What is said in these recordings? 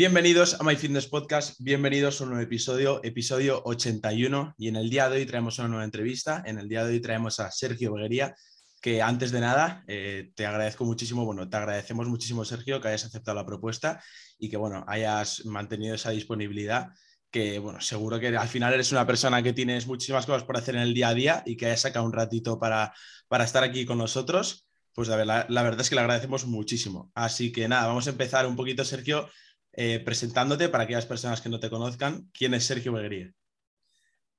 Bienvenidos a My Fitness Podcast, bienvenidos a un nuevo episodio, episodio 81. Y en el día de hoy traemos una nueva entrevista. En el día de hoy traemos a Sergio Beguería, que antes de nada eh, te agradezco muchísimo, bueno, te agradecemos muchísimo, Sergio, que hayas aceptado la propuesta y que, bueno, hayas mantenido esa disponibilidad. Que, bueno, seguro que al final eres una persona que tienes muchísimas cosas por hacer en el día a día y que hayas sacado un ratito para, para estar aquí con nosotros. Pues la la verdad es que le agradecemos muchísimo. Así que nada, vamos a empezar un poquito, Sergio, eh, presentándote para aquellas personas que no te conozcan. ¿Quién es Sergio Beguería?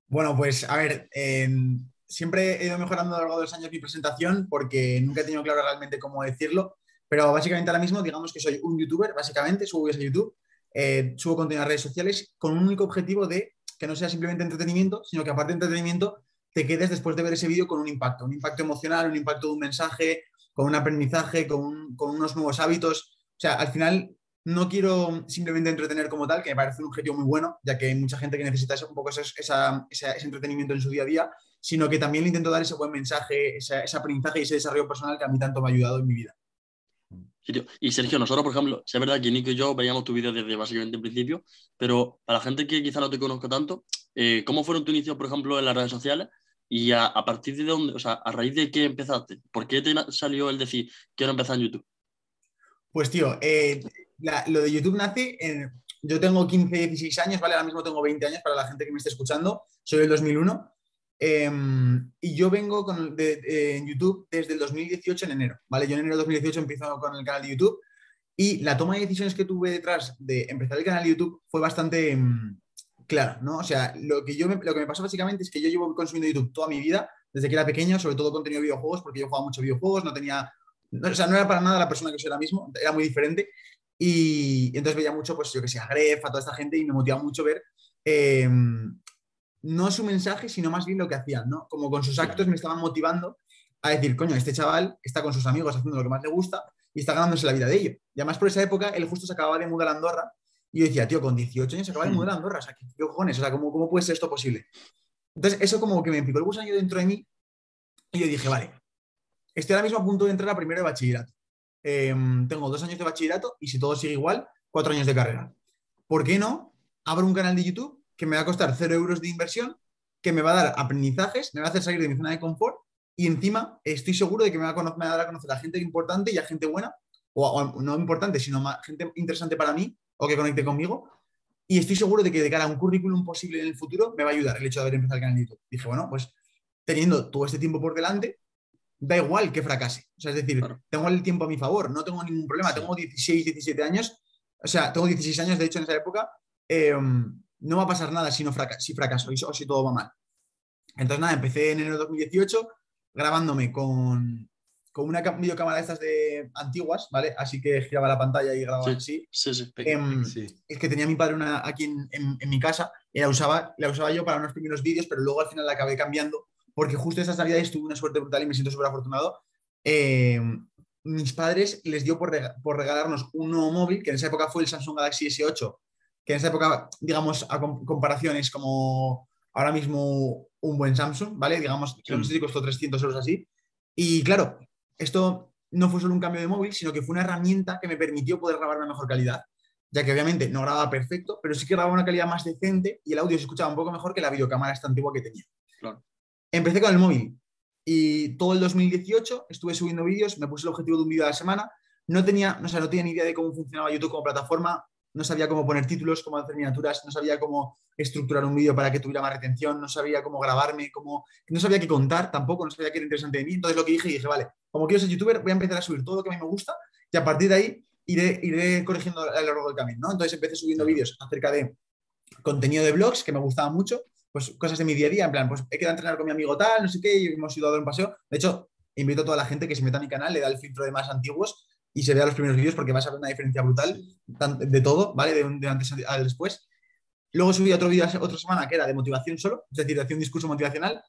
Bueno, pues a ver, em, siempre he ido mejorando a lo largo de los años mi presentación porque nunca he tenido claro realmente cómo decirlo, pero básicamente ahora mismo digamos que soy un youtuber, básicamente, subo videos a YouTube, eh, subo contenido a redes sociales con un único objetivo de que no sea simplemente entretenimiento, sino que aparte de entretenimiento te quedes después de ver ese vídeo con un impacto, un impacto emocional, un impacto de un mensaje, con un aprendizaje, con, con unos nuevos hábitos. O sea, al final no quiero simplemente entretener como tal, que me parece un objetivo muy bueno, ya que hay mucha gente que necesita un poco ese, entretenimiento en su día a día, sino que también le intento dar ese buen mensaje, ese, aprendizaje y ese desarrollo personal que a mí tanto me ha ayudado en mi vida. Y Sergio, nosotros, por ejemplo, es verdad que Nico y yo veíamos tu vídeo desde básicamente el principio, pero para la gente que quizá no te conozca tanto, eh, ¿cómo fueron tu inicio, por ejemplo, en las redes sociales? Y a, partir de dónde, o sea, a raíz de qué empezaste, ¿por qué te salió el decir quiero empezar en YouTube? Pues tío, eh, lo de YouTube nace, yo tengo 15, 16 años, ¿vale? Ahora mismo tengo 20 años para la gente que me esté escuchando, soy del 2001. Em, y yo vengo con, en YouTube desde el 2018 en enero, ¿vale? Yo en enero de 2018 empiezo con el canal de YouTube y la toma de decisiones que tuve detrás de empezar el canal de YouTube fue bastante um, clara, ¿no? O sea, lo que, yo me, lo que me pasó básicamente es que yo llevo consumiendo YouTube toda mi vida, desde que era pequeño, sobre todo contenido de videojuegos, porque yo jugaba mucho videojuegos, no tenía, o sea, no era para nada la persona que soy ahora mismo, era muy diferente. Y, entonces veía mucho, pues yo que sé, a Gref, a toda esta gente y me motivaba mucho ver em, no su mensaje, sino más bien lo que hacían, ¿no? Como con sus actos me estaban motivando a decir, coño, este chaval está con sus amigos haciendo lo que más le gusta y está ganándose la vida de ello. Y además por esa época él justo se acababa de mudar a Andorra y yo decía, tío, con 18 años se acaba de mudar a Andorra, o sea, ¿qué, cojones? O sea, ¿cómo, ¿cómo puede ser esto posible? Entonces eso como que me picó el gusanillo dentro de mí y yo dije, vale, estoy ahora mismo a punto de entrar a primero de bachillerato. Em, tengo dos años de bachillerato y si todo sigue igual, cuatro años de carrera. ¿Por qué no? Abro un canal de YouTube que me va a costar cero euros de inversión, que me va a dar aprendizajes, me va a hacer salir de mi zona de confort y encima estoy seguro de que me va a, conocer, dar a conocer a gente importante y a gente buena, o, no importante, sino más, gente interesante para mí o que conecte conmigo. Y estoy seguro de que de cara a un currículum posible en el futuro me va a ayudar el hecho de haber empezado el canal de YouTube. Dije, bueno, pues teniendo todo este tiempo por delante, da igual que fracase. O sea, es decir, tengo el tiempo a mi favor, no tengo ningún problema. Tengo 16, 17 años, o sea, tengo 16 años, de hecho, en esa época, em, no va a pasar nada si, no si fracaso o si todo va mal. Entonces, nada, empecé en enero de 2018 grabándome con, con una videocámara de estas de antiguas, ¿vale? Así que giraba la pantalla y grababa así. Sí, sí, em, sí. Es que tenía mi padre una aquí en, en, mi casa y la usaba, la usaba yo para unos primeros vídeos, pero luego al final la acabé cambiando porque justo esas navidades tuve una suerte brutal y me siento súper afortunado. Eh, mis padres les dio por, por, regalarnos un nuevo móvil, que en esa época fue el Samsung Galaxy S8, que en esa época, digamos, a comparación es como ahora mismo un buen Samsung, ¿vale? Digamos, que no sé si costó 300 euros así. Y claro, esto no fue solo un cambio de móvil, sino que fue una herramienta que me permitió poder grabar una mejor calidad, ya que obviamente no grababa perfecto, pero sí que grababa una calidad más decente y el audio se escuchaba un poco mejor que la videocámara esta antigua que tenía. Claro. Empecé con el móvil y todo el 2018 estuve subiendo vídeos, me puse el objetivo de un vídeo a la semana. No tenía, no, no tenía ni idea de cómo funcionaba YouTube como plataforma, no sabía cómo poner títulos, cómo hacer miniaturas, no sabía cómo estructurar un vídeo para que tuviera más retención, no sabía cómo grabarme, cómo, no sabía qué contar tampoco, no sabía qué era interesante de mí. Entonces lo que dije, dije, vale, como quiero ser youtuber, voy a empezar a subir todo lo que a mí me gusta y a partir de ahí iré, iré corrigiendo a lo largo del camino. ¿no? Entonces empecé subiendo vídeos acerca de contenido de blogs que me gustaba mucho, pues cosas de mi día a día, en plan, pues he quedado a entrenar con mi amigo tal, no sé qué, y hemos ido a dar un paseo. De hecho, invito a toda la gente que se meta a mi canal, le da el filtro de más antiguos y se vea los primeros vídeos porque vas a ver una diferencia brutal de todo, ¿vale? De, un, de antes al después. Luego subí otro vídeo otra semana que era de motivación solo, es decir, hacía un discurso motivacional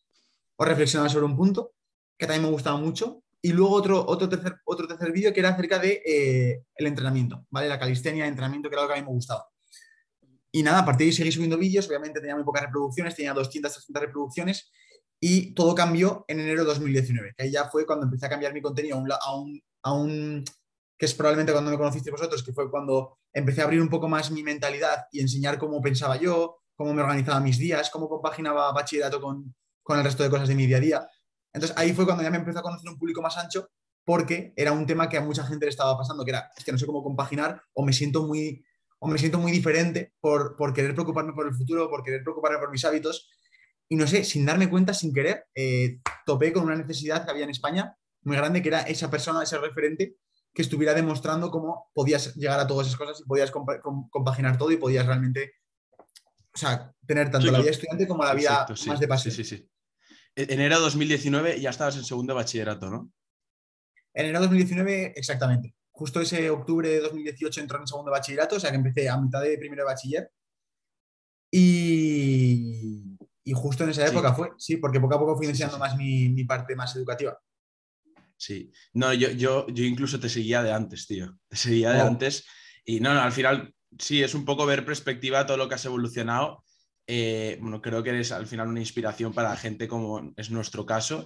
o reflexionaba sobre un punto, que también me gustaba mucho. Y luego otro, otro tercer, otro tercer vídeo que era acerca de eh, el entrenamiento, ¿vale? La calistenia, entrenamiento, que era lo que a mí me gustaba. Y nada, a partir de ahí seguí subiendo vídeos, obviamente tenía muy pocas reproducciones, tenía 200, 300 reproducciones y todo cambió en enero de 2019, que ahí ya fue cuando empecé a cambiar mi contenido a un, a un, que es probablemente cuando me conocisteis vosotros, que fue cuando empecé a abrir un poco más mi mentalidad y enseñar cómo pensaba yo, cómo me organizaba mis días, cómo compaginaba bachillerato con, con el resto de cosas de mi día a día. Entonces ahí fue cuando ya me empezó a conocer un público más ancho porque era un tema que a mucha gente le estaba pasando, que era, es que no sé cómo compaginar o me siento muy o me siento muy diferente por, por, querer preocuparme por el futuro, por querer preocuparme por mis hábitos. Y no sé, sin darme cuenta, sin querer, eh, topé con una necesidad que había en España muy grande, que era esa persona, ese referente que estuviera demostrando cómo podías llegar a todas esas cosas y podías compaginar todo y podías realmente, o sea, tener tanto la vida estudiante como la vida más de pasión. Sí, sí, sí. Enero de 2019 ya estabas en segundo bachillerato, ¿no? Enero de 2019, exactamente justo ese octubre de 2018 entró en segundo bachillerato, o sea que empecé a mitad de primero de bachiller. Y, y justo en esa época fue, sí, porque poco a poco fui enseñando más mi, mi, parte más educativa. Sí, no, yo, yo, yo incluso te seguía de antes, tío. Te seguía de oh. antes. Y no, no, al final, sí, es un poco ver perspectiva todo lo que has evolucionado. Eh, bueno, creo que eres al final una inspiración para gente como es nuestro caso,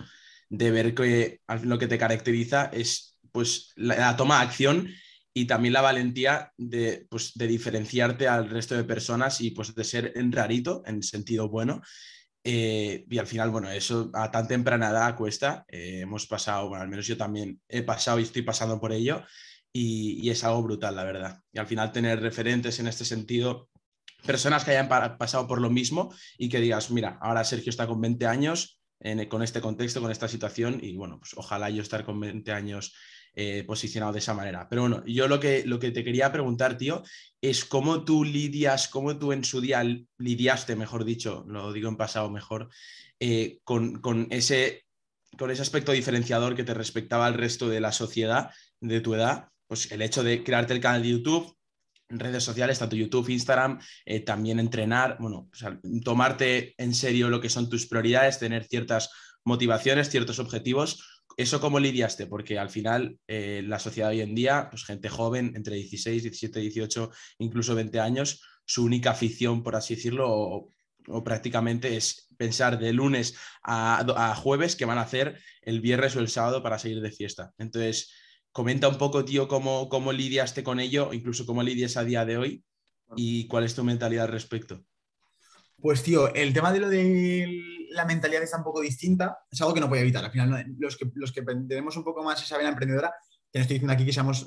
de ver que lo que te caracteriza es pues la, toma de acción y también la valentía de, pues, de, diferenciarte al resto de personas y pues de ser en rarito, en sentido bueno. Eh, y al final, bueno, eso a tan temprana edad cuesta. Eh, hemos pasado, bueno, al menos yo también he pasado y estoy pasando por ello y, es algo brutal, la verdad. Y al final tener referentes en este sentido, personas que hayan pasado por lo mismo y que digas, mira, ahora Sergio está con 20 años, con este contexto, con esta situación y bueno, pues ojalá yo estar con 20 años eh, posicionado de esa manera. Pero bueno, yo lo que, lo que te quería preguntar, tío, es cómo tú lidias, cómo tú en su día lidiaste, mejor dicho, lo digo en pasado mejor, eh, con, ese, con ese aspecto diferenciador que te respectaba al resto de la sociedad de tu edad, pues el hecho de crearte el canal de YouTube, redes sociales, tanto YouTube, Instagram, eh, también entrenar, bueno, tomarte en serio lo que son tus prioridades, tener ciertas motivaciones, ciertos objetivos ¿Eso cómo lidiaste? Porque al final eh, la sociedad hoy en día, pues gente joven, entre 16, 17, 18, incluso 20 años, su única afición, por así decirlo, o, prácticamente es pensar de lunes a, jueves que van a hacer el viernes o el sábado para seguir de fiesta. Entonces, comenta un poco, tío, cómo, cómo lidiaste con ello, incluso cómo lidias a día de hoy y cuál es tu mentalidad al respecto. Pues tío, el tema de lo de la mentalidad está un poco distinta, es algo que no puede evitar. Al final, los que, los que tenemos un poco más esa vena emprendedora, que no estoy diciendo aquí que seamos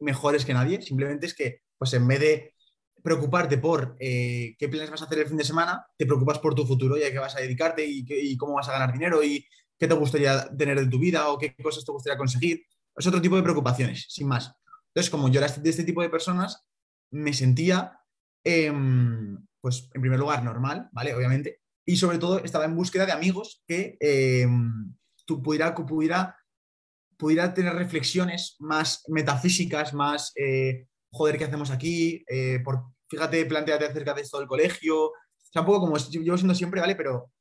mejores que nadie, simplemente es que, pues en vez de preocuparte por eh, qué planes vas a hacer el fin de semana, te preocupas por tu futuro y a qué vas a dedicarte y, cómo vas a ganar dinero y qué te gustaría tener en tu vida o qué cosas te gustaría conseguir. Es otro tipo de preocupaciones, sin más. Entonces, como yo era de este tipo de personas, me sentía em, pues en primer lugar, normal, ¿vale? Obviamente. Y sobre todo estaba en búsqueda de amigos que eh, tú pudiera, pudiera, pudiera tener reflexiones más metafísicas, más, eh, joder, ¿qué hacemos aquí? Eh, por, fíjate, planteate acerca de esto del colegio. O sea, un poco como yo siendo siempre, ¿vale? Pero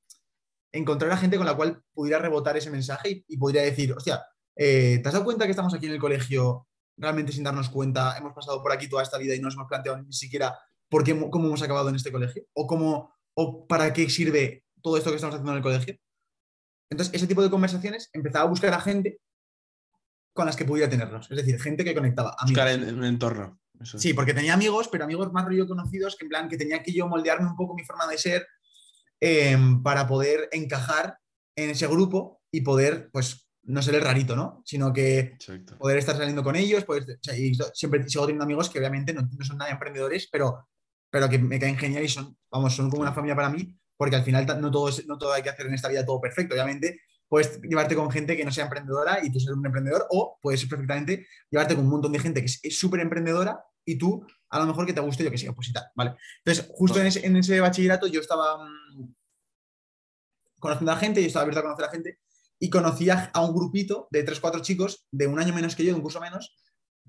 encontrar a gente con la cual pudiera rebotar ese mensaje y, y podría decir, hostia, ¿te has dado cuenta que estamos aquí en el colegio realmente sin darnos cuenta? Hemos pasado por aquí toda esta vida y no nos hemos planteado ni siquiera por qué, cómo hemos acabado en este colegio o, cómo, o para qué sirve todo esto que estamos haciendo en el colegio. Entonces, ese tipo de conversaciones empezaba a buscar a gente con las que pudiera tenerlos, es decir, gente que conectaba. Buscar en un entorno. Sí, porque tenía amigos, pero amigos más rollo conocidos, que en plan que tenía que yo moldearme un poco mi forma de ser em, para poder encajar en ese grupo y poder, pues, no ser el rarito, ¿no? Sino que poder estar saliendo con ellos, pues, y siempre sigo teniendo amigos que obviamente no, no son nada emprendedores, pero pero que me caen genial y son, vamos, son como una familia para mí, porque al final no todo, no todo hay que hacer en esta vida todo perfecto. Obviamente, puedes llevarte con gente que no sea emprendedora y tú ser un emprendedor, o puedes perfectamente llevarte con un montón de gente que es súper emprendedora y tú a lo mejor que te guste, yo que sé, pues ¿vale? Entonces, justo en, ese, en, ese, bachillerato yo estaba mm, conociendo a gente, yo estaba abierto a conocer a gente y conocía a un grupito de tres, cuatro chicos de un año menos que yo, de un curso menos,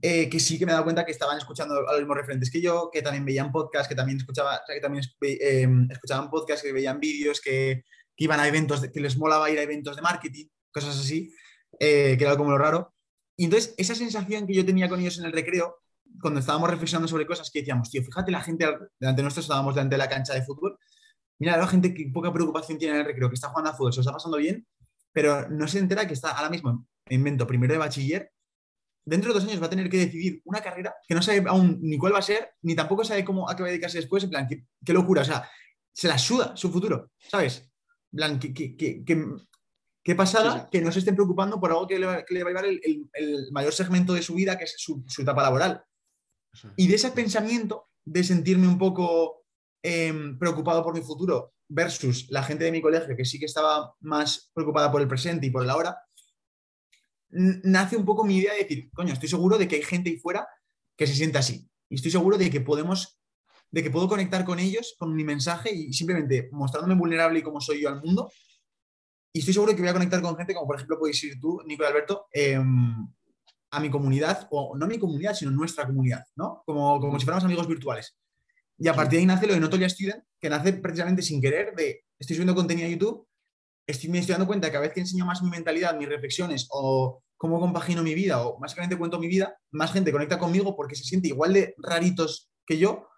eh, que sí que me he dado cuenta que estaban escuchando a los mismos referentes que yo, que también veían podcasts, que también, eh, escuchaban podcasts, que veían vídeos, que, iban a eventos, que les molaba ir a eventos de marketing, cosas así, eh, que era como lo raro. Y entonces, esa sensación que yo tenía con ellos en el recreo, cuando estábamos reflexionando sobre cosas que decíamos, tío, fíjate la gente delante de nosotros, estábamos delante de la cancha de fútbol, mira la gente que poca preocupación tiene en el recreo, que está jugando a fútbol, se está pasando bien, pero no se entera que está ahora mismo, invento, primero de bachiller, dentro de dos años va a tener que decidir una carrera que no sabe aún ni cuál va a ser, ni tampoco sabe cómo a qué va a dedicarse después, en plan, qué, locura, o sea, se la suda su futuro, ¿sabes? En plan, qué, pasada que no se estén preocupando por algo que le, va, a llevar el, mayor segmento de su vida, que es su, etapa laboral. Y de ese pensamiento, de sentirme un poco em, preocupado por mi futuro versus la gente de mi colegio que sí que estaba más preocupada por el presente y por el ahora, nace un poco mi idea de decir, coño, estoy seguro de que hay gente ahí fuera que se siente así. Y estoy seguro de que podemos, de que puedo conectar con ellos con mi mensaje y simplemente mostrándome vulnerable y como soy yo al mundo. Y estoy seguro que voy a conectar con gente como por ejemplo podéis ir tú, Nico y Alberto, em, a mi comunidad, o no a mi comunidad, sino nuestra comunidad, ¿no? Como, como si fuéramos amigos virtuales. Y a partir de ahí nace lo de Notolia Student, que nace precisamente sin querer de, estoy subiendo contenido a YouTube estoy, me estoy dando cuenta que cada vez que enseño más mi mentalidad, mis reflexiones o cómo compagino mi vida o básicamente cuento mi vida, más gente conecta conmigo porque se siente igual de raritos que yo.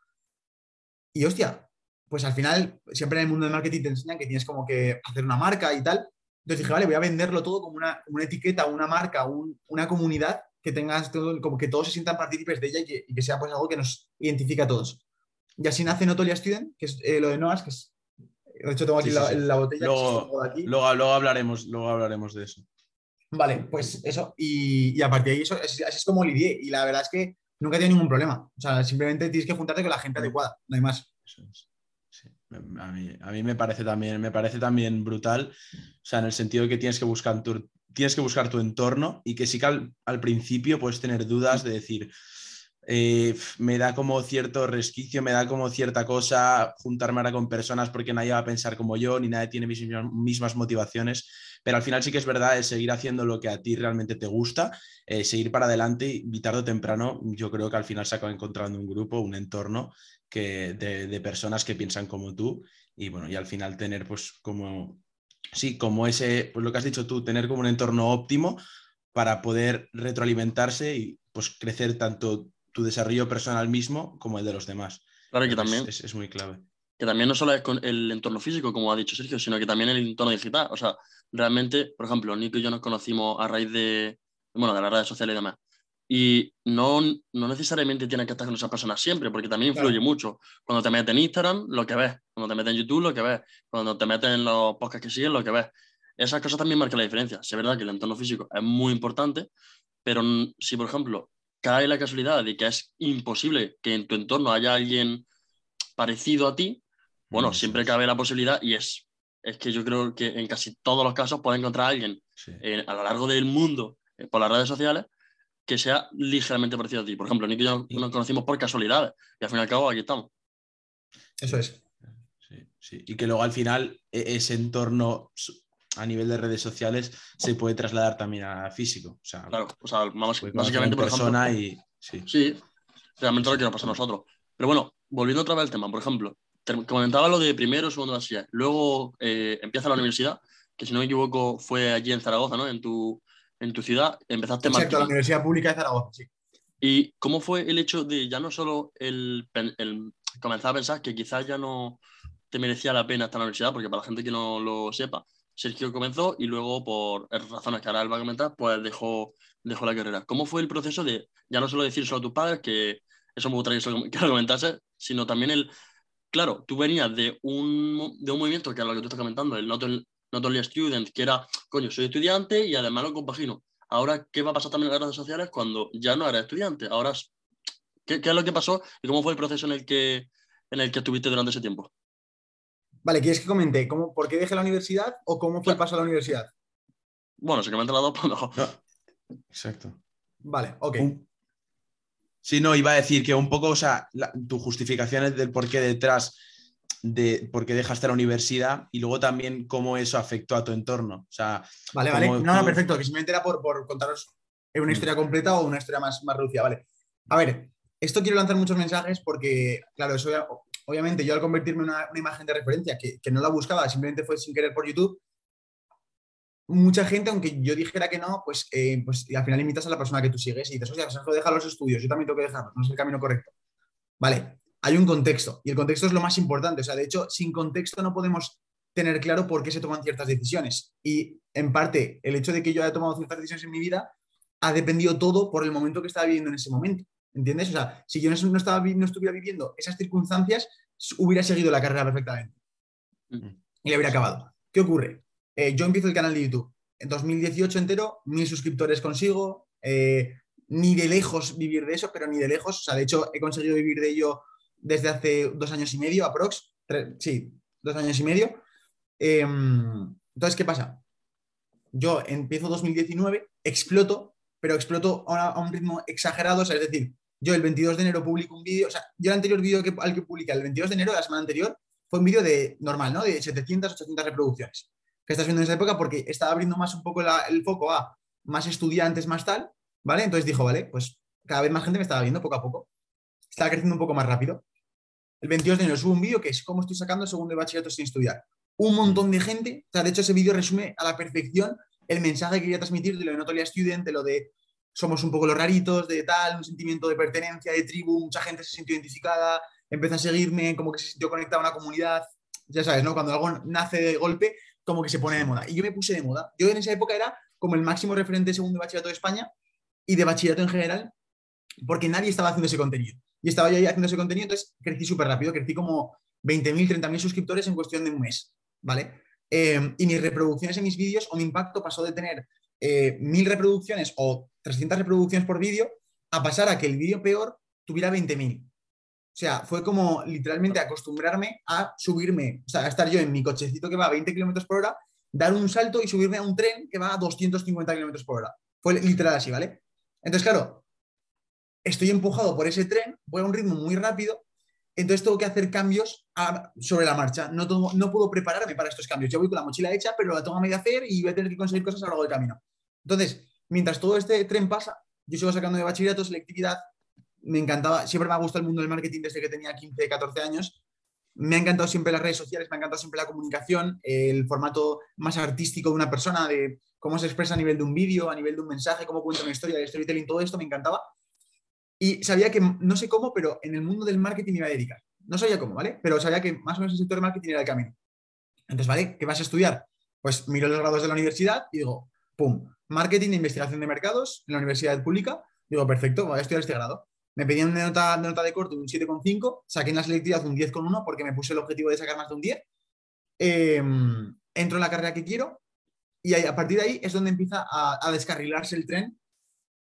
Y hostia, pues al final, siempre en el mundo del marketing te enseñan que tienes como que hacer una marca y tal. Entonces dije, vale, voy a venderlo todo como una, una etiqueta, una marca, una comunidad que tengas como que todos se sientan partícipes de ella y que, sea pues algo que nos identifica a todos. Y así nace Notolia Student, que es eh, lo de Noas, que es de hecho, tengo aquí la, botella. Luego, hablaremos, luego hablaremos de eso. Vale, pues eso. Y, a partir de ahí, eso, así es como lidié. Y la verdad es que nunca he tenido ningún problema. O sea, simplemente tienes que juntarte con la gente adecuada, no hay más. A, mí, me parece también, me parece también brutal. O sea, en el sentido de que tienes que buscar tu, tienes que buscar tu entorno y que sí que al, al principio puedes tener dudas de decir, eh, me da como cierto resquicio, me da como cierta cosa juntarme ahora con personas porque nadie va a pensar como yo, ni nadie tiene mis mismas motivaciones, pero al final sí que es verdad es seguir haciendo lo que a ti realmente te gusta, eh, seguir para adelante y tarde o temprano yo creo que al final se acaba encontrando un grupo, un entorno que, de, personas que piensan como tú y bueno, y al final tener pues como, sí, como ese, pues lo que has dicho tú, tener como un entorno óptimo para poder retroalimentarse y pues crecer tanto tu desarrollo personal mismo como el de los demás. Claro que también. Es, muy clave. Que también no solo es con el entorno físico, como ha dicho Sergio, sino que también el entorno digital. O sea, realmente, por ejemplo, Nico y yo nos conocimos a raíz de, bueno, de las redes sociales y demás. Y no, no necesariamente tienes que estar con esas personas siempre, porque también influye mucho. Cuando te metes en Instagram, lo que ves. Cuando te metes en YouTube, lo que ves. Cuando te metes en los podcasts que siguen, lo que ves. Esas cosas también marcan la diferencia. Es verdad que el entorno físico es muy importante, pero si, por ejemplo, cae la casualidad de que es imposible que en tu entorno haya alguien parecido a ti, bueno, siempre cabe la posibilidad y es, es que yo creo que en casi todos los casos puedes encontrar a alguien eh, a lo largo del mundo eh, por las redes sociales que sea ligeramente parecido a ti. Por ejemplo, Nick y yo nos conocimos por casualidad y al fin y al cabo aquí estamos. Eso es. Sí, sí. Y que luego al final e-, ese entorno a nivel de redes sociales se puede trasladar también a físico. O sea, claro, o sea, básicamente por persona y sí. sí, realmente lo que nos pasa a nosotros. Pero bueno, volviendo otra vez al tema, por ejemplo, comentaba lo de primero, segundo de luego eh, empieza la universidad, que si no me equivoco fue allí en Zaragoza, ¿no? En tu, en tu ciudad, empezaste Exacto, la Universidad Pública de Zaragoza, sí. ¿Y cómo fue el hecho de ya no solo el, el comenzar a pensar que quizás ya no te merecía la pena estar en la universidad, porque para la gente que no lo sepa, Sergio comenzó y luego, por razones que ahora él va a comentar, pues dejó, dejó la carrera. ¿Cómo fue el proceso de, ya no solo decir solo a tus padres, que eso me gustaría que lo comentase, sino también el, claro, tú venías de un, de un movimiento que es lo que tú estás comentando, el Not, not Only Student, que era, coño, soy estudiante y además lo compagino. Ahora, ¿qué va a pasar también en las redes sociales cuando ya no eres estudiante? Ahora, ¿qué, ¿qué, es lo que pasó y cómo fue el proceso en el que, en el que estuviste durante ese tiempo? Vale, ¿quieres que comente cómo, por qué dejé la universidad o cómo fue el paso a la universidad? Bueno, se comenta las dos, no. Exacto. Vale, ok. Sí, no, iba a decir que un poco, o sea, tu justificación es del por qué detrás de por qué dejaste la universidad y luego también cómo eso afectó a tu entorno. O sea, vale, vale. No, no, perfecto, que simplemente era por, por contaros una historia completa o una historia más, más reducida, ¿vale? A ver, esto quiero lanzar muchos mensajes porque, claro, eso obviamente yo al convertirme en una, imagen de referencia que, que, no la buscaba, simplemente fue sin querer por YouTube, mucha gente, aunque yo dijera que no, pues, eh, pues al final invitas a la persona que tú sigues y dices, o sea, Sergio deja los estudios, yo también tengo que dejarlos, no es el camino correcto. Vale, hay un contexto y el contexto es lo más importante. O sea, de hecho, sin contexto no podemos tener claro por qué se toman ciertas decisiones. Y en parte, el hecho de que yo haya tomado ciertas decisiones en mi vida ha dependido todo por el momento que estaba viviendo en ese momento. ¿Entiendes? O sea, si yo no, estaba, no estuviera viviendo esas circunstancias, hubiera seguido la carrera perfectamente. Y le hubiera acabado. ¿Qué ocurre? Eh, yo empiezo el canal de YouTube. En 2018 entero, mil suscriptores consigo. Eh, ni de lejos vivir de eso, pero ni de lejos. O sea, de hecho, he conseguido vivir de ello desde hace dos años y medio, aprox. sí, dos años y medio. Em, entonces, ¿qué pasa? Yo empiezo 2019, exploto, pero exploto a, un ritmo exagerado. O sea, es decir, yo el 22 de enero publico un vídeo. O sea, yo el anterior vídeo que, al que publiqué el 22 de enero de la semana anterior fue un vídeo de normal, ¿no? De 700, 800 reproducciones que estás viendo en esa época porque estaba abriendo más un poco el foco a más estudiantes, más tal, ¿vale? Entonces dijo, vale, pues cada vez más gente me estaba viendo poco a poco. Estaba creciendo un poco más rápido. El 22 de enero subo un vídeo que es cómo estoy sacando el segundo de bachillerato sin estudiar. Un montón de gente, o sea, de hecho ese vídeo resume a la perfección el mensaje que quería transmitir de lo de Notolia Student, de lo de somos un poco los raritos, de tal, un sentimiento de pertenencia, de tribu, mucha gente se sintió identificada, empezó a seguirme, como que se sintió conectada a una comunidad. Ya sabes, ¿no? Cuando algo nace de golpe, como que se pone de moda. Y yo me puse de moda. Yo en esa época era como el máximo referente segundo bachillerato de España y de bachillerato en general, porque nadie estaba haciendo ese contenido. Y estaba yo ahí haciendo ese contenido, entonces crecí súper rápido, crecí como 20.000, 30.000 suscriptores en cuestión de un mes, ¿vale? Eh, y mis reproducciones en mis vídeos o mi impacto pasó de tener eh, 1.000 reproducciones o 300 reproducciones por vídeo a pasar a que el vídeo peor tuviera 20.000. O sea, fue como literalmente acostumbrarme a subirme, o sea, a estar yo en mi cochecito que va a 20 kilómetros por hora, dar un salto y subirme a un tren que va a 250 kilómetros por hora. Fue literal así, ¿vale? Entonces, claro, estoy empujado por ese tren, voy a un ritmo muy rápido, entonces tengo que hacer cambios sobre la marcha. No, no puedo prepararme para estos cambios. Yo voy con la mochila hecha, pero la tengo a medio hacer y voy a tener que conseguir cosas a lo largo del camino. Entonces, mientras todo este tren pasa, yo sigo sacando de bachillerato, selectividad, me encantaba, siempre me ha gustado el mundo del marketing desde que tenía 15, 14 años. Me ha encantado siempre las redes sociales, me ha encantado siempre la comunicación, el formato más artístico de una persona, de cómo se expresa a nivel de un vídeo, a nivel de un mensaje, cómo cuenta una historia, el storytelling, todo esto me encantaba. Y sabía que, no sé cómo, pero en el mundo del marketing iba a dedicar. No sabía cómo, ¿vale? Pero sabía que más o menos el sector de marketing era el camino. Entonces, ¿vale? ¿Qué vas a estudiar? Pues miro los grados de la universidad y digo, ¡pum! Marketing e investigación de mercados en la universidad pública. Digo, perfecto, voy a estudiar este grado. Me pedían una nota, de nota de corto de un 7,5, saqué en la selectividad un 10,1 porque me puse el objetivo de sacar más de un 10. Em, entro en la carrera que quiero y a partir de ahí es donde empieza a, descarrilarse el tren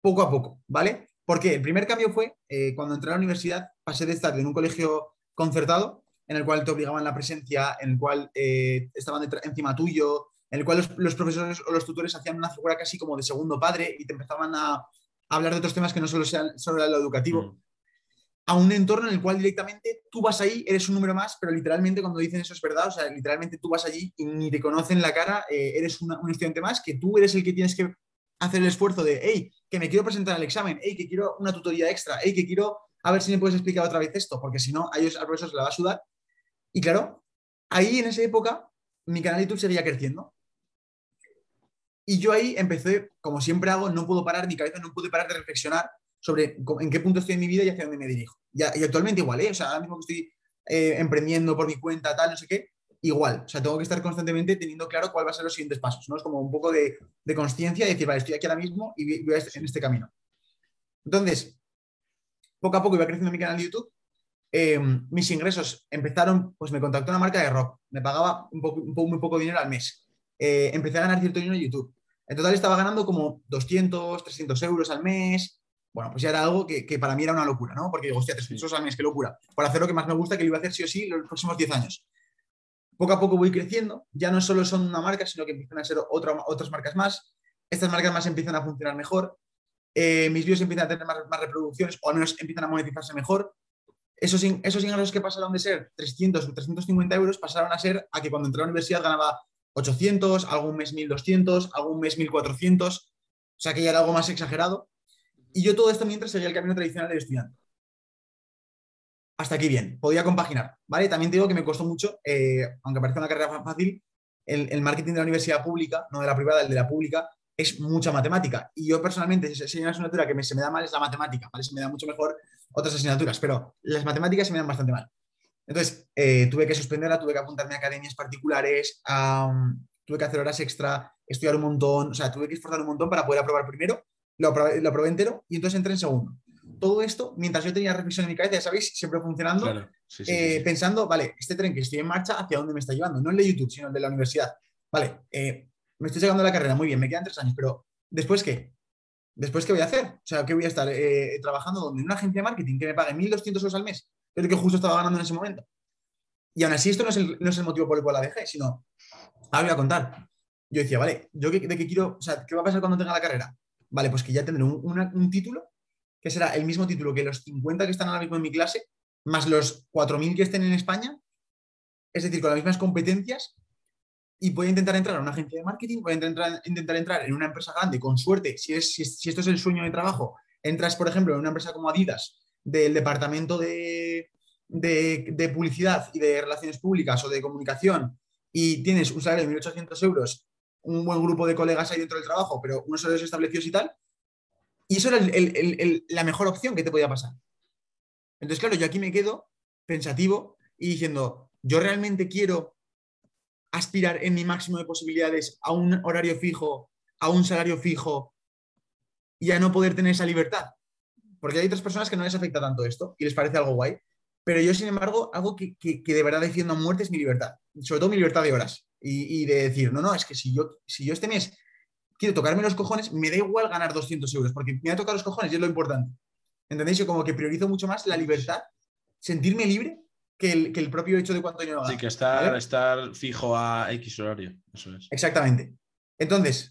poco a poco, ¿vale? Porque el primer cambio fue eh, cuando entré a la universidad, pasé de estar en un colegio concertado, en el cual te obligaban la presencia, en el cual eh, estaban encima tuyo, en el cual los, profesores o los tutores hacían una figura casi como de segundo padre y te empezaban a, hablar de otros temas que no solo sean sobre lo educativo, mm. a un entorno en el cual directamente tú vas ahí, eres un número más, pero literalmente cuando dicen eso es verdad, o sea, literalmente tú vas allí y ni te conocen la cara, eh, eres un estudiante más, que tú eres el que tienes que hacer el esfuerzo de, hey, que me quiero presentar al examen, hey, que quiero una tutoría extra, hey, que quiero a ver si me puedes explicar otra vez esto, porque si no, a ellos, al profesor se le va a sudar. Y claro, ahí en esa época, mi canal de YouTube seguía creciendo. Y yo ahí empecé, como siempre hago, no puedo parar, mi cabeza no puede parar de reflexionar sobre en qué punto estoy en mi vida y hacia dónde me dirijo. Y, y actualmente igual, ¿eh? O sea, ahora mismo que estoy eh, emprendiendo por mi cuenta, tal, no sé qué, igual. O sea, tengo que estar constantemente teniendo claro cuál va a ser los siguientes pasos, ¿no? Es como un poco de, de conciencia y decir, vale, estoy aquí ahora mismo y voy en este camino. Entonces, poco a poco iba creciendo mi canal de YouTube. Em, mis ingresos empezaron, pues me contactó una marca de rock, me pagaba muy poco dinero al mes. Eh, empecé a ganar cierto dinero en YouTube. En total estaba ganando como 200, 300 euros al mes. Bueno, pues ya era algo que, para mí era una locura, ¿no? Porque digo, hostia, 300 euros al mes, qué locura. Por hacer lo que más me gusta, que lo iba a hacer sí o sí los próximos 10 años. Poco a poco voy creciendo. Ya no solo son una marca, sino que empiezan a ser otras marcas más. Estas marcas más empiezan a funcionar mejor. Eh, mis vídeos empiezan a tener más, reproducciones o al menos empiezan a monetizarse mejor. Esos, esos ingresos que pasaron de ser 300 o 350 euros pasaron a ser a que cuando entré a la universidad ganaba 800, algún mes 1200, algún mes 1400. sea que ya era algo más exagerado. Y yo todo esto mientras seguía el camino tradicional del estudiante. Hasta aquí bien, podía compaginar, ¿vale? También te digo que me costó mucho, eh, aunque parece una carrera fácil, el, marketing de la universidad pública, no de la privada, el de la pública, es mucha matemática. Y yo personalmente, si hay una asignatura que se me da mal es la matemática, ¿vale? Se me da mucho mejor otras asignaturas, pero las matemáticas se me dan bastante mal. Entonces, eh, tuve que suspenderla, tuve que apuntarme a academias particulares, tuve que hacer horas extra, estudiar un montón, o sea, tuve que esforzar un montón para poder aprobar primero, lo aprobé, lo aprobé entero y entonces entré en segundo todo esto, mientras yo tenía reflexión en mi cabeza, ya sabéis, siempre funcionando, eh, pensando, vale, este tren que estoy en marcha, ¿hacia dónde me está llevando? No el de YouTube, sino el de la universidad. Vale, eh, me estoy llegando a la carrera, muy bien, me quedan tres años, pero ¿después qué? ¿Después qué voy a hacer? O sea, ¿qué voy a estar eh, trabajando donde? En una agencia de marketing que me pague 1.200 euros al mes, pero que justo estaba ganando en ese momento. Y aún así, esto no es el, no es el motivo por el cual la dejé, sino, ahora voy a contar. Yo decía, vale, ¿yo de qué quiero, o sea, qué va a pasar cuando tenga la carrera? Vale, pues que ya tendré un título que será el mismo título que los 50 que están ahora mismo en mi clase, más los 4.000 que estén en España, es decir, con las mismas competencias, y voy a intentar entrar a una agencia de marketing, voy a intentar, intentar entrar en una empresa grande, con suerte, si, es, si, esto es el sueño de trabajo, entras, por ejemplo, en una empresa como Adidas, del departamento de, de, publicidad y de relaciones públicas o de comunicación, y tienes un salario de 1.800 euros, un buen grupo de colegas ahí dentro del trabajo, pero unos horarios establecidos y tal, y eso era la mejor opción que te podía pasar. Entonces, claro, yo aquí me quedo pensativo y diciendo, yo realmente quiero aspirar en mi máximo de posibilidades a un horario fijo, a un salario fijo y a no poder tener esa libertad. Porque hay otras personas que no les afecta tanto esto y les parece algo guay. Pero yo, sin embargo, algo que, de verdad defiendo a muerte es mi libertad. Sobre todo mi libertad de horas. Y, y, de decir, no, no, es que si yo, si yo este mes quiero tocarme los cojones, me da igual ganar 200 euros, porque me ha tocado los cojones y es lo importante. ¿Entendéis? Yo como que priorizo mucho más la libertad, sentirme libre, que el, que el propio hecho de cuánto dinero gano. Sí, que estar, estar fijo a X horario. Eso es. Exactamente. Entonces,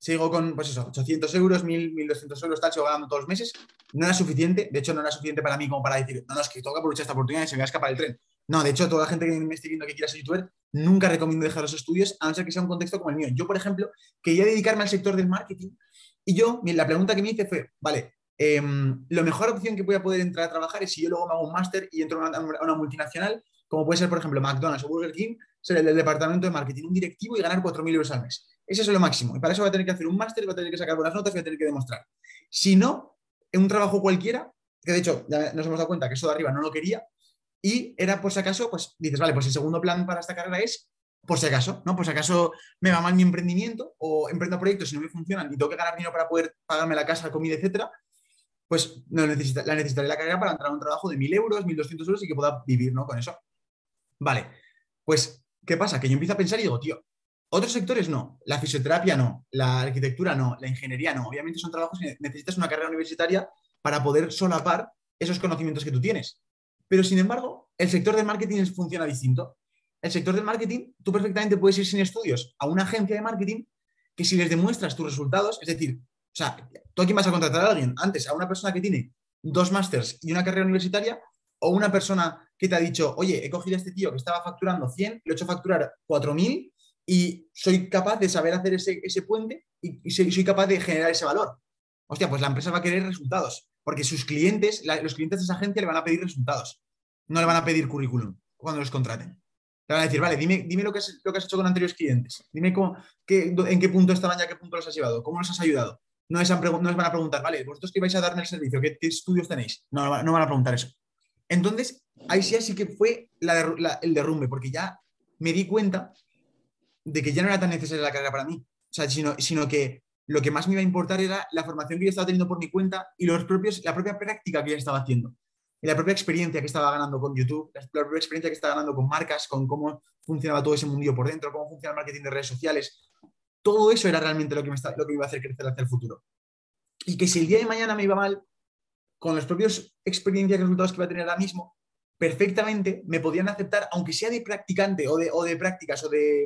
sigo con, pues eso, 800 euros, 1000, 1200 euros, tal, sigo ganando todos los meses. No era suficiente, de hecho, no era suficiente para mí como para decir, no, no, es que tengo que aprovechar esta oportunidad y se me va a escapar el tren. No, de hecho, toda la gente que me esté viendo que quiera ser youtuber, nunca recomiendo dejar los estudios, a no ser que sea un contexto como el mío. Yo, por ejemplo, quería dedicarme al sector del marketing y yo, la pregunta que me hice fue, vale, eh, la mejor opción que voy a poder entrar a trabajar es si yo luego me hago un máster y entro a una, multinacional, como puede ser, por ejemplo, McDonald's o Burger King, ser el departamento de marketing, un directivo y ganar 4.000 euros al mes. Ese es lo máximo. Y para eso voy a tener que hacer un máster, voy a tener que sacar buenas notas, voy a tener que demostrar. Si no, en un trabajo cualquiera, que de hecho ya nos hemos dado cuenta que eso de arriba no lo quería, y era por si acaso, pues dices, vale, pues el segundo plan para esta carrera es por si acaso, ¿no? Por si acaso me va mal mi emprendimiento o emprendo proyectos y no me funcionan y tengo que ganar dinero para poder pagarme la casa, comida, etcétera, pues no necesita, la necesitaré la carrera para entrar a un trabajo de 1.000 euros, 1.200 euros y que pueda vivir, ¿no? Con eso. Vale, pues, ¿qué pasa? Que yo empiezo a pensar y digo, tío, otros sectores no, la fisioterapia no, la arquitectura no, la ingeniería no. Obviamente son trabajos que necesitas una carrera universitaria para poder solapar esos conocimientos que tú tienes. Pero sin embargo, el sector del marketing funciona distinto. El sector del marketing, tú perfectamente puedes ir sin estudios a una agencia de marketing que si les demuestras tus resultados, es decir, o sea, tú aquí vas a contratar a alguien, antes a una persona que tiene dos másters y una carrera universitaria, o una persona que te ha dicho, oye, he cogido a este tío que estaba facturando 100, le he hecho facturar 4.000 y soy capaz de saber hacer ese, puente y, soy, capaz de generar ese valor. Hostia, pues la empresa va a querer resultados porque sus clientes, los clientes de esa agencia le van a pedir resultados, no le van a pedir currículum cuando los contraten. Le van a decir, vale, dime, dime lo, que has, lo que has hecho con anteriores clientes, dime en qué punto estaban y a qué punto los has llevado, cómo los has ayudado. No les, van a preguntar, vale, vosotros que vais a darme el servicio, ¿qué, estudios tenéis? No, no van a preguntar eso. Entonces, ahí sí así que fue el derrumbe, porque ya me di cuenta de que ya no era tan necesaria la carrera para mí, o sea, sino, sino que lo que más me iba a importar era la formación que yo estaba teniendo por mi cuenta y los propios, la propia práctica que yo estaba haciendo. Y la propia experiencia que estaba ganando con YouTube, la propia experiencia que estaba ganando con marcas, con cómo funcionaba todo ese mundillo por dentro, cómo funciona el marketing de redes sociales. Todo eso era realmente lo que me, lo que me iba a hacer crecer hacia el futuro. Y que si el día de mañana me iba mal, con las propias experiencias y resultados que iba a tener ahora mismo, perfectamente me podían aceptar, aunque sea de practicante o de, o de prácticas o de,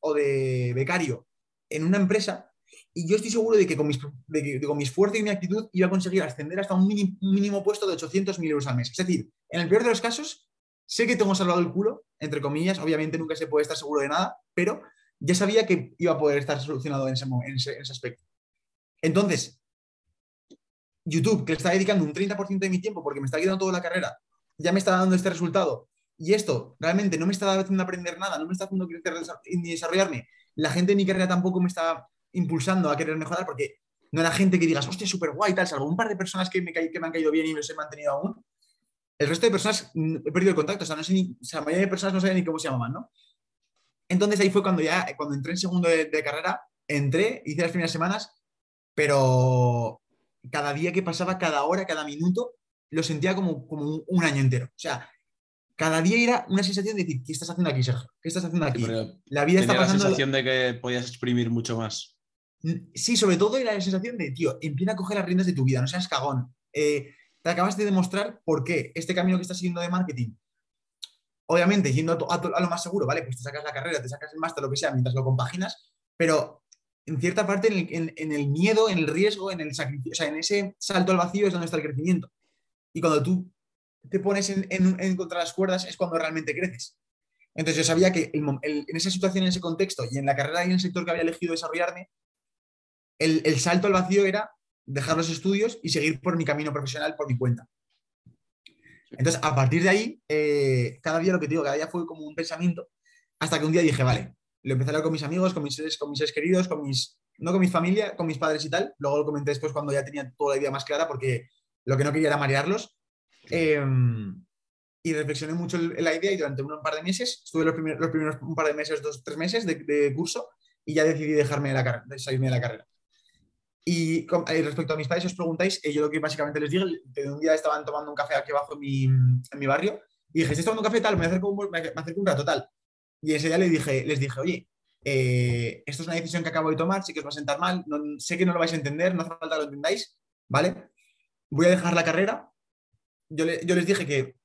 o de becario en una empresa, y yo estoy seguro de que con, mis, con mi esfuerzo y mi actitud iba a conseguir ascender hasta un mínimo, puesto de 800.000 euros al mes. Es decir, en el peor de los casos, sé que tengo salvado el culo, entre comillas, obviamente nunca se puede estar seguro de nada, pero ya sabía que iba a poder estar solucionado en ese, en ese, aspecto. Entonces, YouTube, que le está dedicando un 30% de mi tiempo porque me está quedando toda la carrera, ya me está dando este resultado. Y esto realmente no me está haciendo aprender nada, no me está haciendo crecer ni desarrollarme. La gente de mi carrera tampoco me está impulsando a querer mejorar porque no era gente que digas, hostia, súper guay, tal, salvo un par de personas que me, que me han caído bien y los he mantenido aún. El resto de personas mm, he perdido el contacto, o sea, no sé ni, o sea, mayoría de personas no saben ni cómo se llamaban, ¿no? Entonces ahí fue cuando ya, cuando entré en segundo de, carrera, entré, hice las primeras semanas, pero cada día que pasaba, cada hora, cada minuto, lo sentía como, como un, año entero. O sea, cada día era una sensación de decir, ¿qué estás haciendo aquí, Sergio? ¿Qué estás haciendo aquí? la vida está pasando. la sensación de que podías exprimir mucho más. Sí, sobre todo era la sensación de, tío, empieza a coger las riendas de tu vida, no seas cagón. Eh, te acabas de demostrar por qué este camino que estás siguiendo de marketing, obviamente yendo a, lo más seguro, ¿vale? Pues te sacas la carrera, te sacas el máster, lo que sea, mientras lo compaginas, pero en cierta parte en el, miedo, en el riesgo, en el sacrificio, o sea, en ese salto al vacío es donde está el crecimiento. Y cuando tú te pones en, en, contra las cuerdas es cuando realmente creces. Entonces yo sabía que en esa situación, en ese contexto y en la carrera y en el sector que había elegido desarrollarme, el, salto al vacío era dejar los estudios y seguir por mi camino profesional por mi cuenta. Entonces, a partir de ahí, eh, cada día lo que digo, cada día fue como un pensamiento, hasta que un día dije, vale, lo empecé a hablar con mis amigos, con mis seres, con mis seres queridos, con mis, no con mi familia, con mis padres y tal. Luego lo comenté después cuando ya tenía toda la idea más clara, porque lo que no quería era marearlos. Em, y reflexioné mucho en la idea y durante un par de meses, estuve los primeros, los primeros un par de meses, dos, tres meses de, curso y ya decidí dejarme de, la, de salirme de la carrera. Y eh, respecto a mis padres, os preguntáis, eh, yo lo que básicamente les digo, de un día estaban tomando un café aquí abajo en mi, en mi barrio y dije, ¿estás tomando un café tal? Me acerco un, me acerco un rato tal. Y ese día les dije, les dije oye, eh, esto es una decisión que acabo de tomar, sí que os va a sentar mal, no, sé que no lo vais a entender, no hace falta que lo entendáis, ¿vale? Voy a dejar la carrera. Yo, yo les dije que,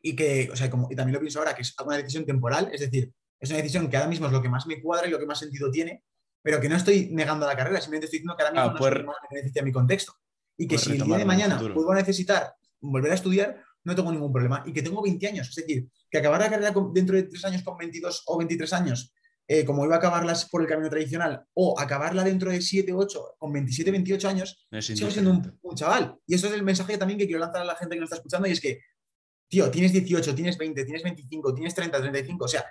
y que, o sea, como, y también lo pienso ahora, que es una decisión temporal, es decir, es una decisión que ahora mismo es lo que más me cuadra y lo que más sentido tiene, pero que no estoy negando la carrera, simplemente estoy diciendo que ahora mismo ah, no me beneficia mi contexto. Y que si el día de mañana puedo necesitar volver a estudiar, no tengo ningún problema. Y que tengo 20 años, es decir, que acabar la carrera dentro de 3 años con 22 o 23 años, eh, como iba a acabarlas por el camino tradicional, o acabarla dentro de 7, 8, con 27, 28 años, sigo siendo un, un, chaval. Y eso es el mensaje también que quiero lanzar a la gente que nos está escuchando, y es que, tío, tienes 18, tienes 20, tienes 25, tienes 30, 35, o sea,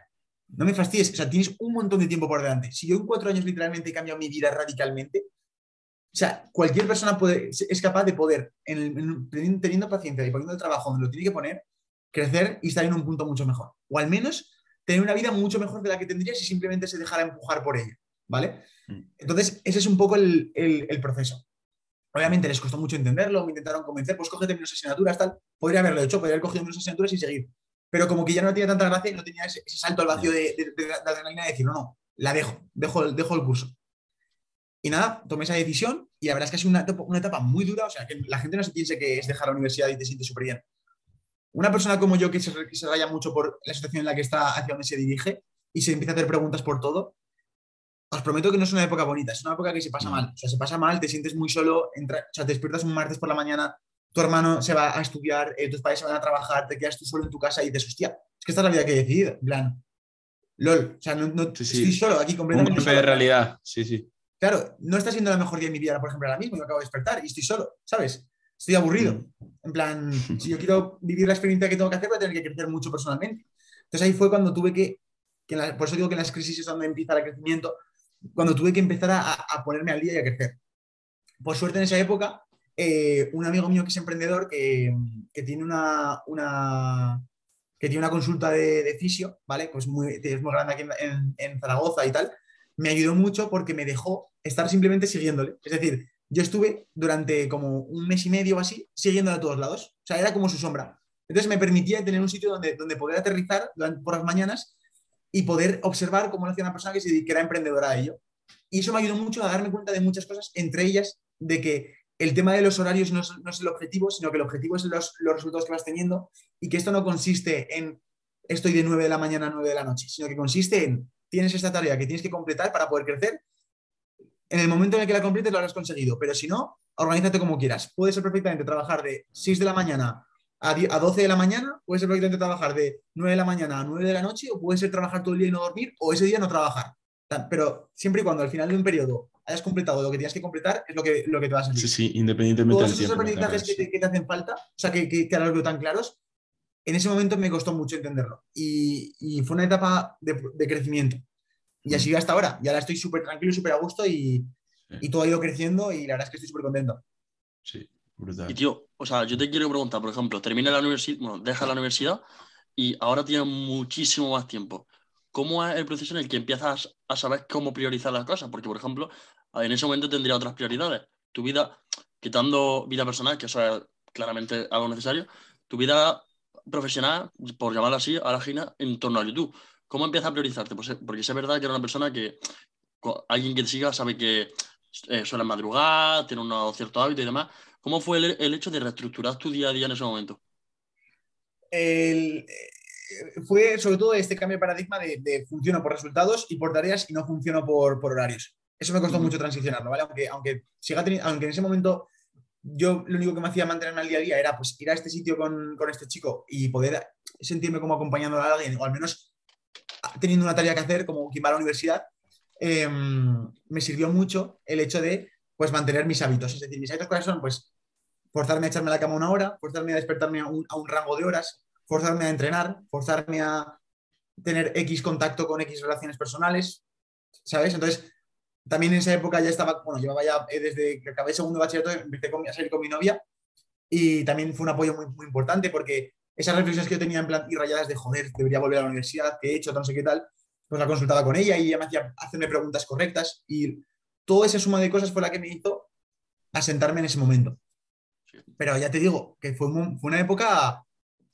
no me fastidies, o sea, tienes un montón de tiempo por delante. Si yo en cuatro años literalmente he cambiado mi vida radicalmente, o sea, cualquier persona puede, es capaz de poder, teniendo paciencia y poniendo el trabajo donde lo tiene que poner, crecer y estar en un punto mucho mejor. O al menos tener una vida mucho mejor de la que tendría si simplemente se dejara empujar por ella. ¿Vale? Mm. Entonces, ese es un poco el, proceso. Obviamente les costó mucho entenderlo, me intentaron convencer, pues cógete menos asignaturas, tal. Podría haberlo hecho, podría haber cogido menos asignaturas y seguir pero como que ya no tenía tanta gracia y no tenía ese, salto al vacío de, de, adrenalina de decir, no, no, la dejo, dejo, dejo el curso. Y nada, tomé esa decisión y la verdad es que ha sido una etapa, una etapa muy dura, o sea, que la gente no se piense que es dejar la universidad y te sientes súper bien. Una persona como yo que se, que se raya mucho por la situación en la que está, hacia donde se dirige y se empieza a hacer preguntas por todo, os prometo que no es una época bonita, es una época que se pasa mal. O sea, se pasa mal, te sientes muy solo, entra, o sea, te despiertas un martes por la mañana tu hermano se va a estudiar, eh, tus padres se van a trabajar, te quedas tú solo en tu casa y dices, hostia, es que esta es la vida que he decidido. En plan, lol, o sea, no, estoy solo aquí completamente. Un de realidad, sí, sí. Claro, no está siendo la mejor día de mi vida, por ejemplo, ahora mismo, yo acabo de despertar y estoy solo, ¿sabes? Estoy aburrido. Mm. En plan, si yo quiero vivir la experiencia que tengo que hacer, voy a tener que crecer mucho personalmente. Entonces ahí fue cuando tuve que, por eso digo que en las crisis es donde empieza el crecimiento, cuando tuve que empezar a, a ponerme al día y a crecer. Por suerte en esa época eh, un amigo mío que es emprendedor que, tiene una, que tiene una consulta de, fisio, ¿vale? Pues muy, es muy grande aquí en, Zaragoza y tal. Me ayudó mucho porque me dejó estar simplemente siguiéndole. Es decir, yo estuve durante como un mes y medio o así siguiéndole a todos lados. O sea, era como su sombra. Entonces me permitía tener un sitio donde, donde poder aterrizar por las mañanas y poder observar cómo lo hacía una persona que, que era emprendedora a ello. Y eso me ayudó mucho a darme cuenta de muchas cosas, entre ellas de que el tema de los horarios no es, el objetivo, sino que el objetivo es los, resultados que vas teniendo y que esto no consiste en estoy de 9 de la mañana a 9 de la noche, sino que consiste en tienes esta tarea que tienes que completar para poder crecer. En el momento en el que la completes lo habrás conseguido, pero si no, organízate como quieras. Puede ser perfectamente trabajar de 6 de la mañana a, 12 de la mañana, puede ser perfectamente trabajar de 9 de la mañana a 9 de la noche, o puede ser trabajar todo el día y no dormir, o ese día no trabajar. Pero siempre y cuando al final de un periodo hayas completado lo que tienes que completar, es lo que, lo que te va a salir. Sí, sí, independientemente Todos del esos aprendizajes que te, que te hacen falta, o sea, que, que, que ahora los veo tan claros, en ese momento me costó mucho entenderlo. Y, y fue una etapa de, de crecimiento. Y así hasta ahora. Y ahora estoy súper tranquilo súper a gusto y, Sí. y todo ha ido creciendo y la verdad es que estoy súper contento. Sí, brutal. Y tío, o sea, yo te quiero preguntar, por ejemplo, termina la universidad, bueno, deja la universidad y ahora tienes muchísimo más tiempo. ¿Cómo es el proceso en el que empiezas a saber cómo priorizar las cosas? Porque, por ejemplo, en ese momento tendría otras prioridades. Tu vida, quitando vida personal, que eso es claramente algo necesario, tu vida profesional, por llamarla así, ahora gira en torno a YouTube. ¿Cómo empiezas a priorizarte? Pues, eh, porque es verdad que era una persona que alguien que te siga sabe que eh, suele madrugar, tiene unos ciertos hábitos y demás. ¿Cómo fue el, el hecho de reestructurar tu día a día en ese momento? El- eh, fue sobre todo este cambio de paradigma de, de funciono por resultados y por tareas y no funciono por, por horarios. Eso me costó mucho transicionarlo, ¿vale? Aunque, aunque, siga aunque en ese momento yo lo único que me hacía mantenerme al día a día era pues ir a este sitio con, con este chico y poder sentirme como acompañando a alguien o al menos teniendo una tarea que hacer como quien va a la universidad, eh, me sirvió mucho el hecho de pues mantener mis hábitos. Es decir, mis hábitos cuáles son pues forzarme a echarme a la cama una hora, forzarme a despertarme a un, rango de horas, forzarme a entrenar, forzarme a tener X contacto con X relaciones personales, ¿sabes? Entonces, también en esa época ya estaba, bueno, llevaba ya eh, desde que acabé segundo bachillerato, empecé a salir con mi novia y también fue un apoyo muy, muy importante porque esas reflexiones que yo tenía en plan y rayadas de joder, debería volver a la universidad, qué he hecho, no sé qué tal, pues la consultaba con ella y ella me hacía hacerme preguntas correctas y toda esa suma de cosas fue la que me hizo asentarme en ese momento. Pero ya te digo que fue, una época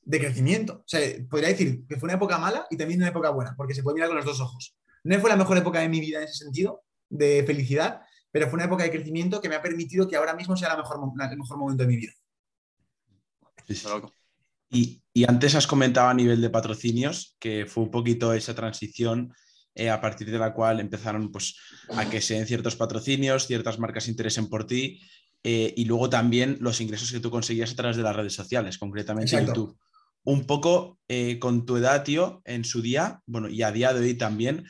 de crecimiento. O sea, podría decir que fue una época mala y también una época buena, porque se puede mirar con los dos ojos. No fue la mejor época de mi vida en ese sentido, de felicidad, pero fue una época de crecimiento que me ha permitido que ahora mismo sea la mejor, mo- la- el mejor momento de mi vida. Sí, sí. Y, y antes has comentado a nivel de patrocinios que fue un poquito esa transición eh, a partir de la cual empezaron pues, a que se den ciertos patrocinios, ciertas marcas se interesen por ti eh, y luego también los ingresos que tú conseguías a través de las redes sociales, concretamente Exacto. YouTube. Un poco eh, con tu edad, tío, en su día, bueno, y a día de hoy también,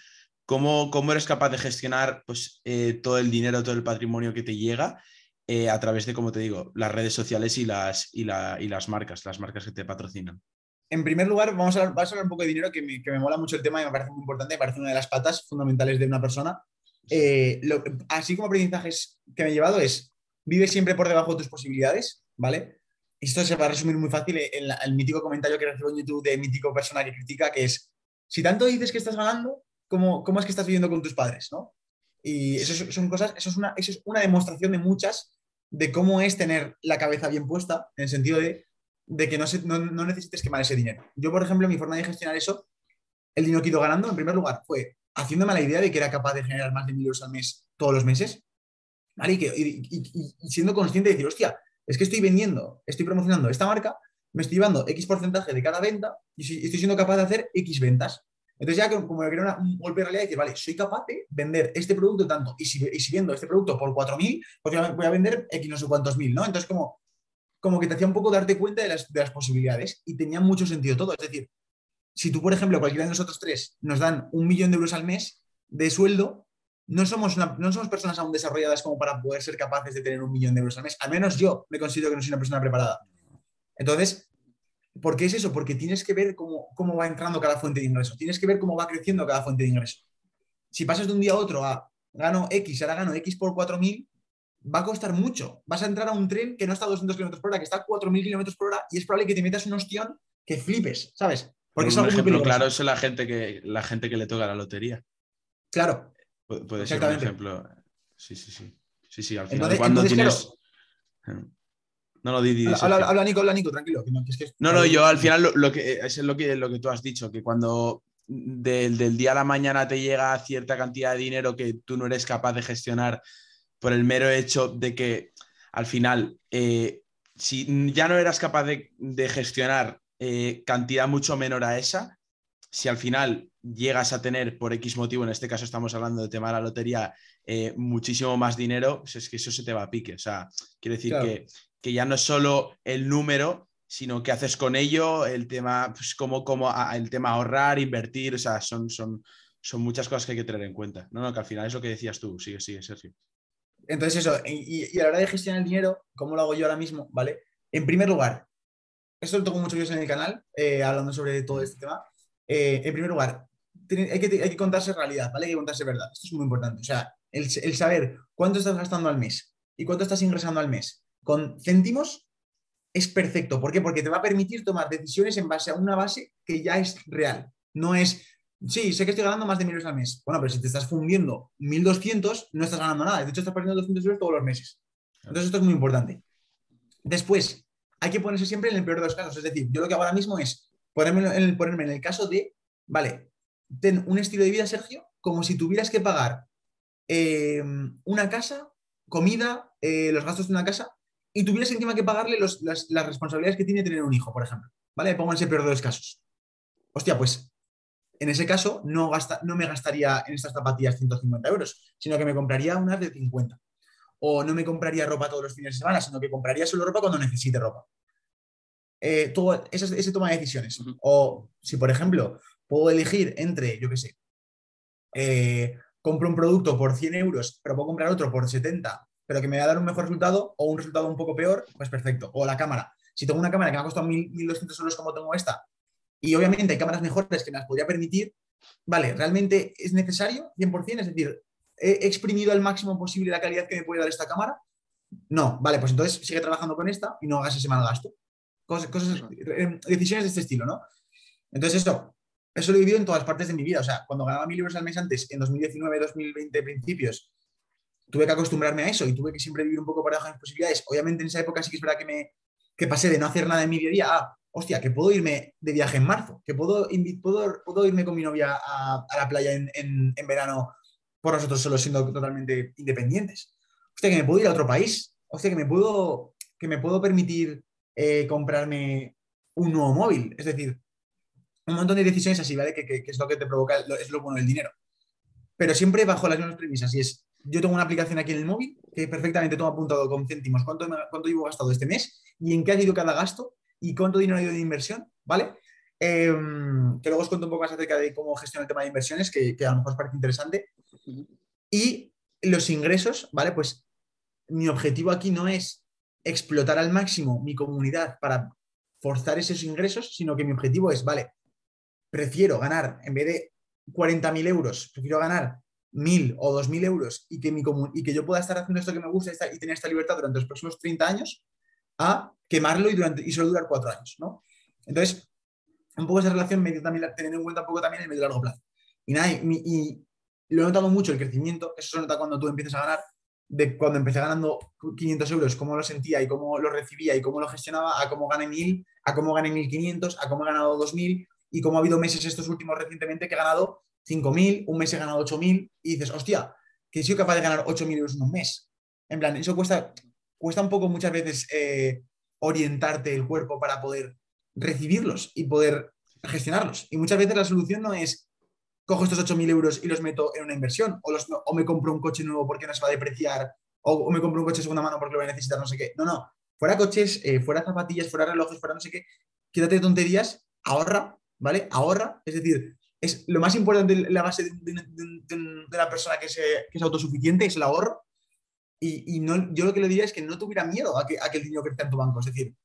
¿cómo, cómo eres capaz de gestionar pues, todo el dinero, todo el patrimonio que te llega eh, a través de, como te digo, las redes sociales y las, y, la- y las marcas, las marcas que te patrocinan? En primer lugar, vamos a hablar, a hablar un poco de dinero, que me, que me mola mucho el tema y me parece muy importante, me parece una de las patas fundamentales de una persona. Eh, así como aprendizajes que me he llevado es, vive siempre por debajo de tus posibilidades, ¿vale? Esto se va a resumir muy fácil en el mítico comentario que recibo en YouTube de mítico persona que critica, que es, si tanto dices que estás ganando, ¿cómo, cómo es que estás viviendo con tus padres, no? Y son cosas, eso es, una, eso es una demostración de muchas de cómo es tener la cabeza bien puesta, en el sentido de, de que no, se- no, necesites quemar ese dinero. Yo, por ejemplo, mi forma de gestionar eso, el dinero que he ido ganando, en primer lugar, fue haciéndome la idea de que era capaz de generar más de mil euros al mes todos los meses, ¿vale? Y, y- siendo consciente de decir, hostia, es que estoy vendiendo, estoy promocionando esta marca, me estoy llevando X porcentaje de cada venta y estoy siendo capaz de hacer X ventas. Entonces ya como crea una- un golpe de realidad y decir, vale, soy capaz de vender este producto tanto, y si, y si vendo este producto por 4.000, pues voy a vender X no sé cuántos mil, ¿no? Entonces como, como que te hacía un poco darte cuenta de las, de posibilidades y tenía mucho sentido todo. Es decir, si tú, por ejemplo, cualquiera de nosotros tres nos dan un millón de euros al mes de sueldo, no somos, no somos personas aún desarrolladas como para poder ser capaces de tener un millón de euros al mes. Al menos yo me considero que no soy una persona preparada. Entonces, ¿por qué es eso? Porque tienes que ver cómo, cómo va entrando cada fuente de ingreso. Tienes que ver cómo va creciendo cada fuente de ingreso. Si pasas de un día a otro a gano X, ahora gano X por 4.000, va a costar mucho. Vas a entrar a un tren que no está a 200 km por hora, que está a 4.000 km por hora y es probable que te metas un ostión que flipes, ¿sabes? Porque es un algo muy ejemplo peligroso. claro es la gente que la gente que le toca la lotería. Claro, Pu- Puede ser un ejemplo. Sí, sí, sí. Sí, sí, al final Entonces- cuando entonces, tienes. No, no, di, di, habla, habla- habla, Nico, habla Nico, tranquilo. que no, que es que- No, no, yo al final lo, lo que es lo que, lo que tú has dicho, que cuando del, del día a la mañana te llega cierta cantidad de dinero que tú no eres capaz de gestionar por el mero hecho de que al final, eh, si ya no eras capaz de, de gestionar eh, cantidad mucho menor a esa, si al final llegas a tener por X motivo, en este caso estamos hablando del tema de la lotería, eh, muchísimo más dinero, pues es que eso se te va a pique. O sea, quiero decir Claro. que, que ya no es solo el número, sino qué haces con ello, el tema, pues cómo a- el tema ahorrar, invertir, o sea, son, son, son muchas cosas que hay que tener en cuenta. No, no, que al final es lo que decías tú. Sigue, sigue, Sergio. Entonces, eso, y, a la hora de gestionar el dinero, ¿cómo lo hago yo ahora mismo? ¿Vale? En primer lugar, esto lo tengo muchos vídeos en el canal, eh, hablando sobre todo este tema. Eh, en primer lugar, hay que, hay que contarse realidad, ¿vale? Hay que contarse verdad. Esto es muy importante. O sea, el, el saber cuánto estás gastando al mes y cuánto estás ingresando al mes con céntimos es perfecto. ¿Por qué? Porque te va a permitir tomar decisiones en base a una base que ya es real. No es, sí, sé que estoy ganando más de mil euros al mes. Bueno, pero si te estás fundiendo 1.200, no estás ganando nada. De hecho, estás perdiendo 200 euros todos los meses. Entonces, esto es muy importante. Después, hay que ponerse siempre en el peor de los casos. Es decir, yo lo que hago ahora mismo es ponerme en el, ponerme en el caso de, vale, ten un estilo de vida, Sergio, como si tuvieras que pagar eh, una casa, comida, eh, los gastos de una casa, y tuvieras encima que pagarle las, responsabilidades que tiene tener un hijo, por ejemplo. ¿Vale? Pongo en ese peor de los casos. Hostia, pues en ese caso no, gasta, no me gastaría en estas zapatillas 150 euros, sino que me compraría unas de 50. O no me compraría ropa todos los fines de semana, sino que compraría solo ropa cuando necesite ropa. Eh, todo, ese, toma de decisiones. O si, por ejemplo, puedo elegir entre, yo qué sé, eh, compro un producto por 100 euros, pero puedo comprar otro por 70, pero que me va a dar un mejor resultado o un resultado un poco peor, pues perfecto. O la cámara. Si tengo una cámara que me ha costado 1.200 euros como tengo esta, y obviamente hay cámaras mejores que me las podría permitir, vale, ¿realmente es necesario 100%? Es decir, ¿he exprimido al máximo posible la calidad que me puede dar esta cámara? No, vale, pues entonces sigue trabajando con esta y no hagas ese mal gasto. Cosas, cosas, eh, decisiones de este estilo, ¿no? Entonces, eso, eso lo he vivido en todas partes de mi vida. O sea, cuando ganaba mil euros al mes antes, en 2019, 2020, principios, tuve que acostumbrarme a eso y tuve que siempre vivir un poco por debajo de mis posibilidades. Obviamente en esa época sí que es verdad que me que pasé de no hacer nada en mi día a hostia, que puedo irme de viaje en marzo, que puedo, puedo, puedo irme con mi novia a, la playa en, en, verano por nosotros solo siendo totalmente independientes. Hostia, que me puedo ir a otro país. Hostia, que me puedo, que me puedo permitir eh, comprarme un nuevo móvil. Es decir, un montón de decisiones así, ¿vale? Que, que, es lo que te provoca, es lo bueno del dinero. Pero siempre bajo las mismas premisas. Y es, yo tengo una aplicación aquí en el móvil que perfectamente tengo apuntado con céntimos cuánto, cuánto llevo gastado este mes y en qué ha ido cada gasto y cuánto dinero ha ido de inversión, ¿vale? Em, que luego os cuento un poco más acerca de cómo gestiono el tema de inversiones, que, que a lo mejor os parece interesante. Y los ingresos, ¿vale? Pues mi objetivo aquí no es explotar al máximo mi comunidad para forzar esos ingresos, sino que mi objetivo es, vale, prefiero ganar, en vez de 40.000 euros, prefiero ganar mil o dos mil euros y que, mi y que yo pueda estar haciendo esto que me gusta y tener esta libertad durante los próximos 30 años, a quemarlo y, durante, y solo durar cuatro años, ¿no? Entonces, un poco esa relación me también teniendo en cuenta un poco también el medio largo plazo. Y nada, y, lo he notado mucho el crecimiento, eso se nota cuando tú empiezas a ganar, de cuando empecé ganando 500 euros, cómo lo sentía y cómo lo recibía y cómo lo gestionaba, a cómo gané 1000, a cómo gané 1500, a cómo he ganado 2000 y cómo ha habido meses estos últimos recientemente que he ganado 5.000, un mes he ganado 8.000 y dices, hostia, que he sido capaz de ganar 8.000 euros en un mes. En plan, eso cuesta, cuesta un poco muchas veces eh, orientarte el cuerpo para poder recibirlos y poder gestionarlos. Y muchas veces la solución no es cojo estos 8.000 euros y los meto en una inversión o, los, o me compro un coche nuevo porque no se va a depreciar o, me compro un coche de segunda mano porque lo voy a necesitar, no sé qué. No, no. Fuera coches, eh, fuera zapatillas, fuera relojes, fuera no sé qué. Quédate de tonterías, ahorra, ¿vale? Ahorra. Es decir, es lo más importante, la base de, una persona que, es autosuficiente es el ahorro. Y, no, yo lo que le diría es que no tuviera miedo a que, a que el dinero crezca en tu banco. Es decir,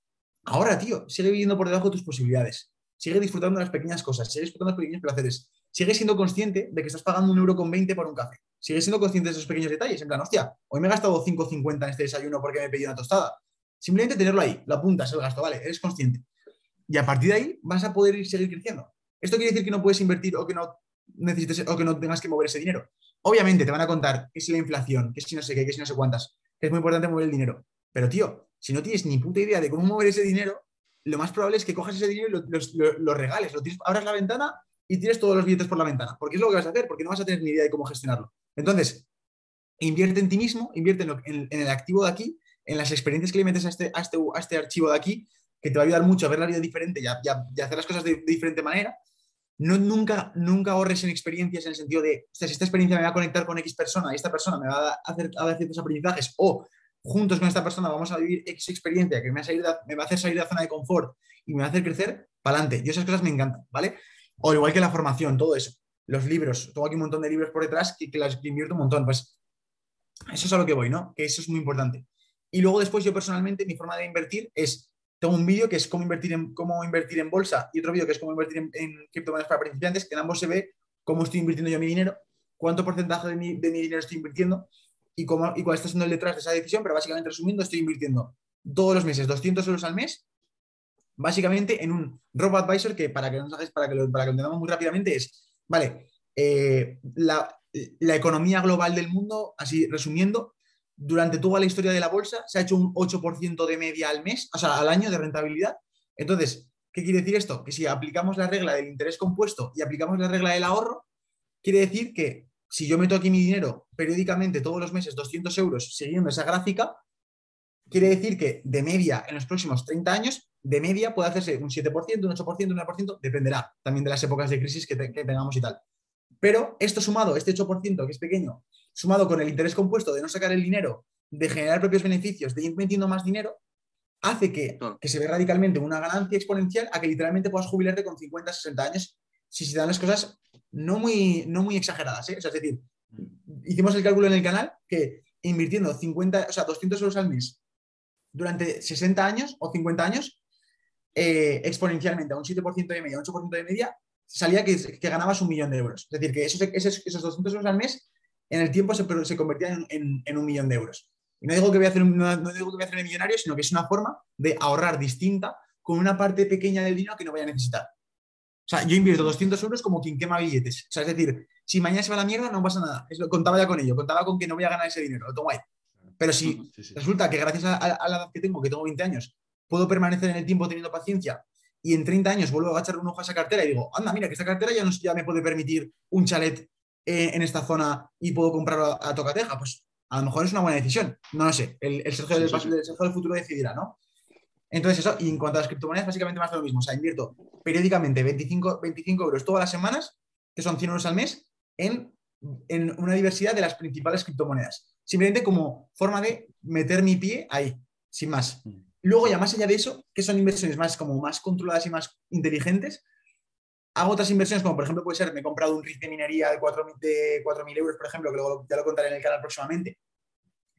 ahora, tío, sigue viviendo por debajo de tus posibilidades. Sigue disfrutando de las pequeñas cosas, sigue disfrutando de los pequeños placeres. Sigue siendo consciente de que estás pagando un euro con 20 por un café. Sigue siendo consciente de esos pequeños detalles. En plan, hostia, hoy me he gastado 5,50 en este desayuno porque me he pedido una tostada. Simplemente tenerlo ahí, lo apuntas, el gasto, vale, eres consciente. Y a partir de ahí vas a poder seguir creciendo. ¿Esto quiere decir que no puedes invertir o que no necesites o que no tengas que mover ese dinero? Obviamente te van a contar qué es la inflación, qué si no sé qué, qué si no sé cuántas, que es muy importante mover el dinero. Pero tío, si no tienes ni puta idea de cómo mover ese dinero, lo más probable es que cojas ese dinero y lo, regales, lo abras la ventana y tires todos los billetes por la ventana. Porque es lo que vas a hacer, porque no vas a tener ni idea de cómo gestionarlo. Entonces, invierte en ti mismo, invierte en, el activo de aquí, en las experiencias que le metes a este, a este, este archivo de aquí, que te va a ayudar mucho a ver la vida diferente y a, hacer las cosas de, diferente manera no, nunca, nunca ahorres en experiencias en el sentido de, si esta experiencia me va a conectar con X persona y esta persona me va a hacer, a dar ciertos aprendizajes o juntos con esta persona vamos a vivir X experiencia que me va, a me va a hacer salir de la zona de confort y me va a hacer crecer, para adelante. Yo esas cosas me encantan, ¿vale? O igual que la formación, todo eso. los libros, tengo aquí un montón de libros por detrás que, que las que invierto un montón. Pues eso es a lo que voy, ¿no? Que eso es muy importante. Y luego después yo personalmente, mi forma de invertir es, tengo un vídeo que es cómo invertir en, cómo invertir en bolsa y otro vídeo que es cómo invertir en, criptomonedas para principiantes, que en ambos se ve cómo estoy invirtiendo yo mi dinero, cuánto porcentaje de mi, de mi dinero estoy invirtiendo y, cómo, y cuál está siendo el detrás de esa decisión, pero básicamente resumiendo, estoy invirtiendo todos los meses 200 euros al mes, básicamente en un robo advisor que para que, nos lo, para que lo entendamos muy rápidamente es, vale, eh, la, la economía global del mundo, así resumiendo, durante toda la historia de la bolsa se ha hecho un 8% de media al mes, o sea, al año de rentabilidad. Entonces, ¿qué quiere decir esto? Que si aplicamos la regla del interés compuesto y aplicamos la regla del ahorro, quiere decir que si yo meto aquí mi dinero periódicamente todos los meses 200 euros siguiendo esa gráfica, quiere decir que de media en los próximos 30 años, de media puede hacerse un 7%, un 8%, un 9%, dependerá también de las épocas de crisis que, que tengamos y tal. Pero esto sumado, este 8% que es pequeño, sumado con el interés compuesto de no sacar el dinero, de generar propios beneficios, de ir metiendo más dinero, hace que, que se ve radicalmente una ganancia exponencial a que literalmente puedas jubilarte con 50, 60 años si se dan las cosas no muy, no muy exageradas. ¿eh? O sea, es decir, hicimos el cálculo en el canal que invirtiendo 50, o sea, 200 euros al mes durante 60 años o 50 años, eh, exponencialmente a un 7% de media, un 8% de media, salía que, que, ganabas un millón de euros. Es decir, que esos, esos, esos 200 euros al mes en el tiempo se, se convertían en, en, un millón de euros. Y no digo, que voy a hacer un, no, no, digo que voy a hacer millonario, sino que es una forma de ahorrar distinta con una parte pequeña del dinero que no voy a necesitar. O sea, yo invierto 200 euros como quien quema billetes. O sea, es decir, si mañana se va la mierda, no pasa nada. Es lo, contaba ya con ello, contaba con que no voy a ganar ese dinero, lo tomo ahí. Pero si sí, sí. resulta que gracias a, a, la edad que tengo, que tengo 20 años, puedo permanecer en el tiempo teniendo paciencia y en 30 años vuelvo a agachar un ojo a esa cartera y digo, anda, mira, que esta cartera ya me puede permitir un chalet eh, en esta zona y puedo comprarlo a, a, tocateja, pues a lo mejor es una buena decisión. No lo sé, el, el Sergio, sí, del, sí. el Sergio del futuro decidirá, ¿no? Entonces eso, y en cuanto a las criptomonedas, básicamente más de lo mismo. O sea, invierto periódicamente 25, 25 euros todas las semanas, que son 100 euros al mes, en, en una diversidad de las principales criptomonedas. Simplemente como forma de meter mi pie ahí, sin más. Luego, ya más allá de eso, que son inversiones más como más controladas y más inteligentes, hago otras inversiones, como por ejemplo puede ser, me he comprado un RIF de minería de 4.000 euros, por ejemplo, que luego ya lo contaré en el canal próximamente.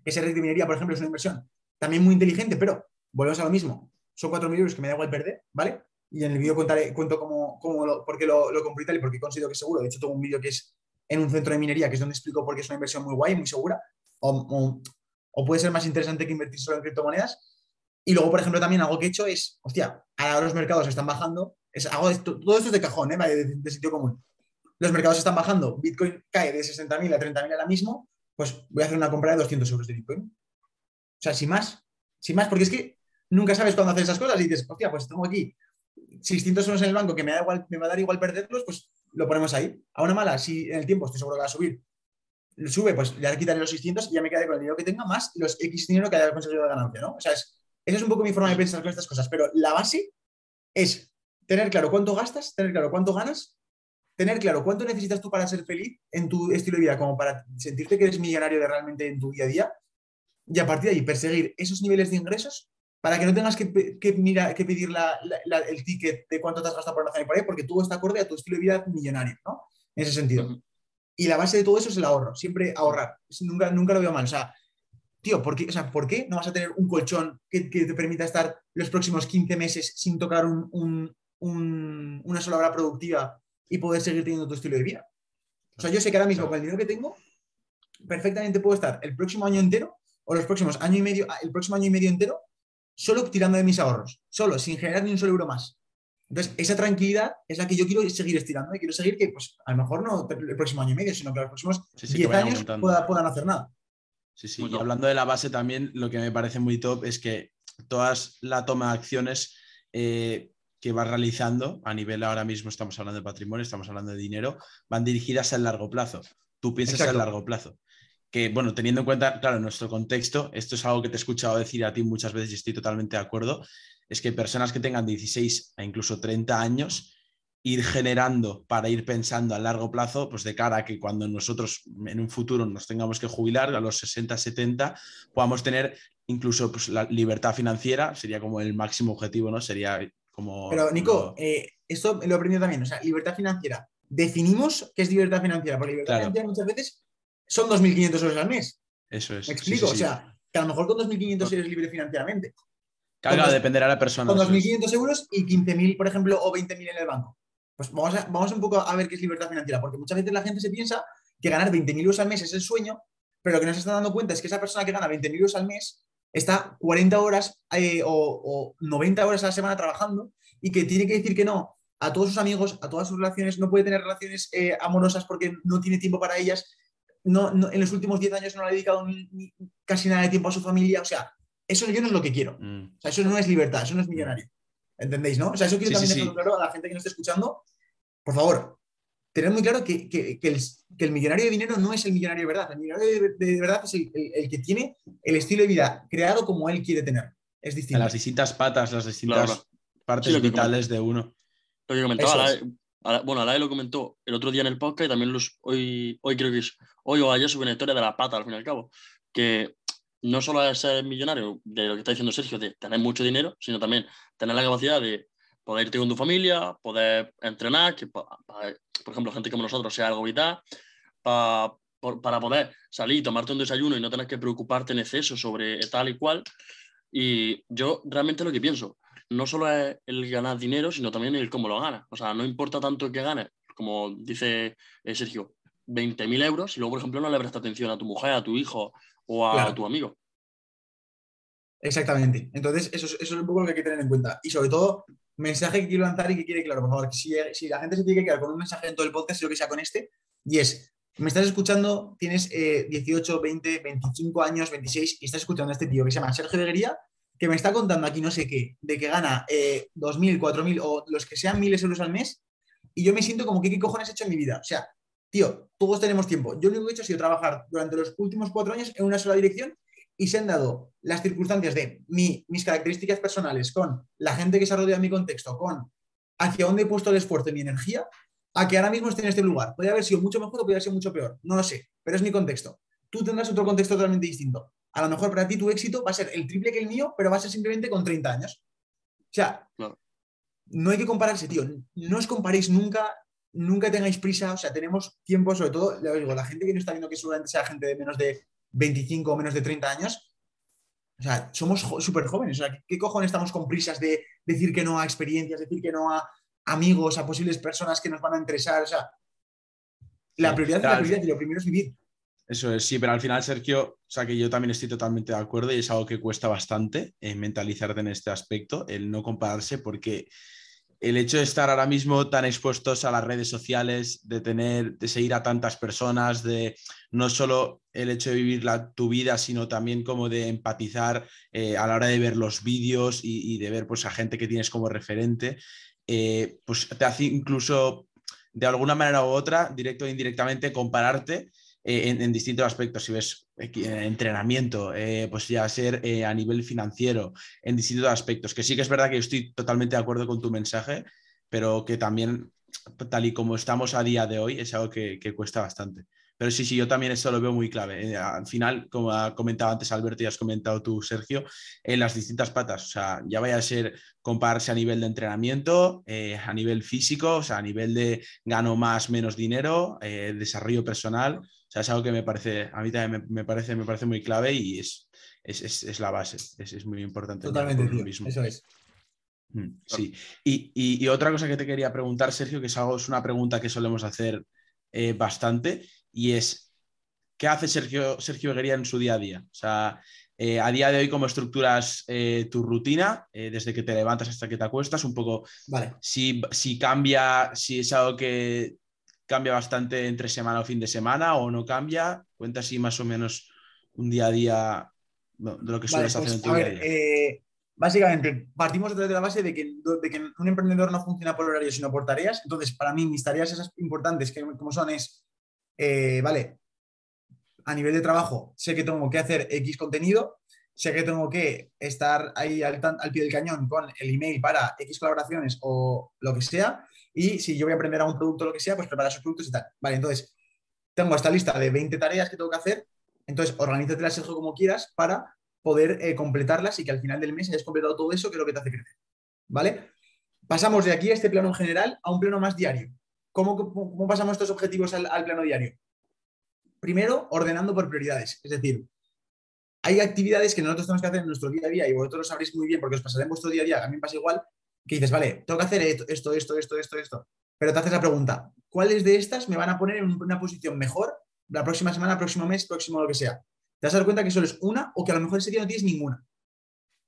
Ese RIF de minería, por ejemplo, es una inversión también muy inteligente, pero volvemos a lo mismo. Son 4.000 euros que me da igual perder, ¿vale? Y en el vídeo contaré, cuento cómo, cómo lo, por qué lo, lo compré y tal y por qué considero que es seguro. De hecho, tengo un vídeo que es en un centro de minería, que es donde explico por qué es una inversión muy guay, muy segura. O, o, o puede ser más interesante que invertir solo en criptomonedas. Y luego, por ejemplo, también algo que he hecho es, hostia, ahora los mercados están bajando, es, hago esto, todo esto es de cajón, ¿eh? de, sitio común. Los mercados están bajando, Bitcoin cae de 60.000 a 30.000 ahora mismo, pues voy a hacer una compra de 200 euros de Bitcoin. O sea, sin más, sin más, porque es que nunca sabes cuándo hacer esas cosas y dices, hostia, pues tengo aquí 600 euros en el banco que me, da igual, me va a dar igual perderlos, pues lo ponemos ahí. A una mala, si en el tiempo estoy seguro que va a subir, sube, pues ya quitaré los 600 y ya me quedaré con el dinero que tenga más los X dinero que haya conseguido de ganancia, ¿no? O sea, es, esa es un poco mi forma de pensar con estas cosas, pero la base es tener claro cuánto gastas, tener claro cuánto ganas, tener claro cuánto necesitas tú para ser feliz en tu estilo de vida, como para sentirte que eres millonario de realmente en tu día a día, y a partir de ahí perseguir esos niveles de ingresos para que no tengas que, que, mira, que pedir la, la, el ticket de cuánto te has gastado por una y por ahí, porque tú estás acorde a tu estilo de vida millonario, ¿no? En ese sentido. Uh -huh. Y la base de todo eso es el ahorro, siempre ahorrar. Nunca, nunca lo veo mal. O sea, tío, ¿por qué, o sea, ¿por qué no vas a tener un colchón que, que, te permita estar los próximos 15 meses sin tocar un, un, un, una sola hora productiva y poder seguir teniendo tu estilo de vida? O sea, yo sé que ahora mismo con el dinero que tengo, perfectamente puedo estar el próximo año entero o los próximos año y medio, el próximo año y medio entero, solo tirando de mis ahorros, solo, sin generar ni un solo euro más. Entonces, esa tranquilidad es la que yo quiero seguir estirando y quiero seguir que, pues, a lo mejor no el próximo año y medio, sino que los próximos sí, sí, 10 años pueda, puedan hacer nada. Sí, sí. y hablando de la base también, lo que me parece muy top es que todas la toma de acciones eh, que vas realizando, a nivel ahora mismo estamos hablando de patrimonio, estamos hablando de dinero, van dirigidas al largo plazo. Tú piensas Exacto. a largo plazo. Que, bueno, teniendo en cuenta, claro, nuestro contexto, esto es algo que te he escuchado decir a ti muchas veces y estoy totalmente de acuerdo, es que personas que tengan 16 a incluso 30 años, ir generando para ir pensando a largo plazo, pues de cara a que cuando nosotros en un futuro nos tengamos que jubilar a los 60, 70, podamos tener incluso pues, la libertad financiera, sería como el máximo objetivo, ¿no? Sería como... Pero Nico, eh, esto lo he aprendido también, o sea, libertad financiera definimos qué es libertad financiera, porque libertad Claro. financiera muchas veces son 2.500 euros al mes. Eso es. ¿Me sí, sí, explico? sí. O sea, que a lo mejor con 2.500 eres libre financieramente. Claro, dos- dependerá de la persona. Con eso es. 2.500 euros y 15.000, por ejemplo, o 20.000 en el banco. Pues vamos, a, vamos un poco a ver qué es libertad financiera, porque muchas veces la gente se piensa que ganar 20.000 euros al mes es el sueño, pero lo que no se está dando cuenta es que esa persona que gana 20.000 euros al mes está 40 horas eh, o, o 90 horas a la semana trabajando y que tiene que decir que no a todos sus amigos, a todas sus relaciones, no puede tener relaciones eh, amorosas porque no tiene tiempo para ellas, no, no- en los últimos 10 años no le ha dedicado ni- ni casi nada de tiempo a su familia, o sea, eso yo no es lo que quiero. Mm. O sea, eso no es libertad, eso no es millonario. ¿Entendéis, no? O sea, eso quiero Sí, también sí, dejarlo sí. claro a la gente que nos esté escuchando. Por favor, tener muy claro que, que- que el, que el millonario de dinero no es el millonario de verdad. El millonario de, de verdad es el, el- el que tiene el estilo de vida creado como él quiere tener. Es En distinto. las distintas patas, las distintas Claro. partes Sí, vitales de uno. Lo que comentaba, Alae- es. Ala- bueno, Alae lo comentó el otro día en el podcast y también los, hoy, hoy creo que es, hoy o ayer subí una historia de la pata, al fin y al cabo, que no solo es ser millonario, de lo que está diciendo Sergio, de tener mucho dinero, sino también tener la capacidad de poder irte con tu familia, poder entrenar, que por ejemplo, gente como nosotros sea algo vital, pa- por- para poder salir y tomarte un desayuno y no tener que preocuparte en exceso sobre tal y cual. Y yo realmente lo que pienso, no solo es el ganar dinero, sino también el cómo lo ganas. O sea, no importa tanto que ganes, como dice eh, Sergio, 20.000 euros y luego, por ejemplo, no le prestas atención a tu mujer, a tu hijo o a Claro. tu amigo. Exactamente. Entonces, eso es, eso es un poco lo que hay que tener en cuenta. Y sobre todo, mensaje que quiero lanzar y que quiere claro, por favor, si, si la gente se tiene que quedar con un mensaje en todo el podcast, yo que sea con este, y es, me estás escuchando, tienes eh, 18, 20, 25 años, 26, y estás escuchando a este tío que se llama Sergio Beguería, que me está contando aquí no sé qué, de que gana eh, 2.000, 4.000 o los que sean miles euros al mes, y yo me siento como que qué cojones he hecho en mi vida. O sea, tío, todos tenemos tiempo. Yo lo único que he hecho ha sido trabajar durante los últimos cuatro años en una sola dirección y se han dado las circunstancias de mi- mis características personales con la gente que se ha rodeado en mi contexto, con hacia dónde he puesto el esfuerzo y mi energía, a que ahora mismo esté en este lugar. Podría haber sido mucho mejor o podría haber sido mucho peor. No lo sé, pero es mi contexto. Tú tendrás otro contexto totalmente distinto. A lo mejor para ti tu éxito va a ser el triple que el mío, pero va a ser simplemente con 30 años. O sea, no hay que compararse, tío. No os comparéis nunca, nunca tengáis prisa. O sea, tenemos tiempo, sobre todo, le digo, la gente que no está viendo que seguramente sea gente de menos de 25 o menos de 30 años. O sea, somos súper jóvenes. O sea, ¿qué, ¿qué cojones estamos con prisas de decir que no a experiencias, decir que no a amigos, a posibles personas que nos van a interesar? O sea, la Sí, prioridad es claro. la prioridad y lo primero es vivir. Eso es, sí, pero al final, Sergio, o sea que yo también estoy totalmente de acuerdo y es algo que cuesta bastante eh, mentalizarte en este aspecto, el no compararse, porque el hecho de estar ahora mismo tan expuestos a las redes sociales, de tener, de seguir a tantas personas, de no solo el hecho de vivir la, tu vida, sino también como de empatizar eh, a la hora de ver los vídeos y, de ver pues a gente que tienes como referente, eh, pues te hace incluso de alguna manera u otra, directo o indirectamente, compararte eh, en, en, distintos aspectos. Si ves entrenamiento, eh, pues ya ser eh, a nivel financiero, en distintos aspectos. Que sí que es verdad que estoy totalmente de acuerdo con tu mensaje, pero que también, tal y como estamos a día de hoy, es algo que, que cuesta bastante. Pero sí, sí, yo también esto lo veo muy clave. Eh, al final, como ha comentado antes Alberto y has comentado tú, Sergio, en las distintas patas. O sea, ya vaya a ser compararse a nivel de entrenamiento, eh, a nivel físico, o sea, a nivel de gano más, menos dinero, eh, desarrollo personal. O sea, es algo que me parece, a mí también me, me parece, me parece muy clave y es, es, es, es la base. Es, es, muy importante. Totalmente, tío. Mismo. Eso es. Mm, Sí. Y, y, y, otra cosa que te quería preguntar, Sergio, que es algo, es una pregunta que solemos hacer eh, bastante, y es, ¿qué hace Sergio, Sergio en su día a día? O sea, eh, a día de hoy, ¿cómo estructuras eh, tu rutina eh, desde que te levantas hasta que te acuestas? Un poco, vale. si, si cambia, si es algo que cambia bastante entre semana o fin de semana o no cambia. Cuenta así más o menos un día a día de lo que sueles vale, pues, hacer en tu a ver, día. Eh, básicamente, partimos de la base de que, de que un emprendedor no funciona por horario, sino por tareas. Entonces, para mí, mis tareas esas importantes, que como son, es, eh, vale, a nivel de trabajo, sé que tengo que hacer X contenido, sé que tengo que estar ahí al, al, pie del cañón con el email para X colaboraciones o lo que sea. Y si yo voy a aprender a un producto o lo que sea, pues preparar esos productos y tal. Vale, entonces, tengo esta lista de 20 tareas que tengo que hacer. Entonces, organízatelas Sergio como quieras para poder eh, completarlas y que al final del mes hayas completado todo eso que es lo que te hace crecer. ¿Vale? Pasamos de aquí a este plano en general a un plano más diario. ¿cómo, cómo pasamos estos objetivos al, al plano diario? Primero, ordenando por prioridades. Es decir, hay actividades que nosotros tenemos que hacer en nuestro día a día y vosotros lo sabréis muy bien porque os pasará en vuestro día a día, a mí me pasa igual, que dices, vale, tengo que hacer esto, esto, esto, esto, esto. Pero te haces la pregunta, ¿cuáles de estas me van a poner en una posición mejor la próxima semana, próximo mes, próximo lo que sea? Te vas a dar cuenta que solo es una o que a lo mejor ese día no tienes ninguna.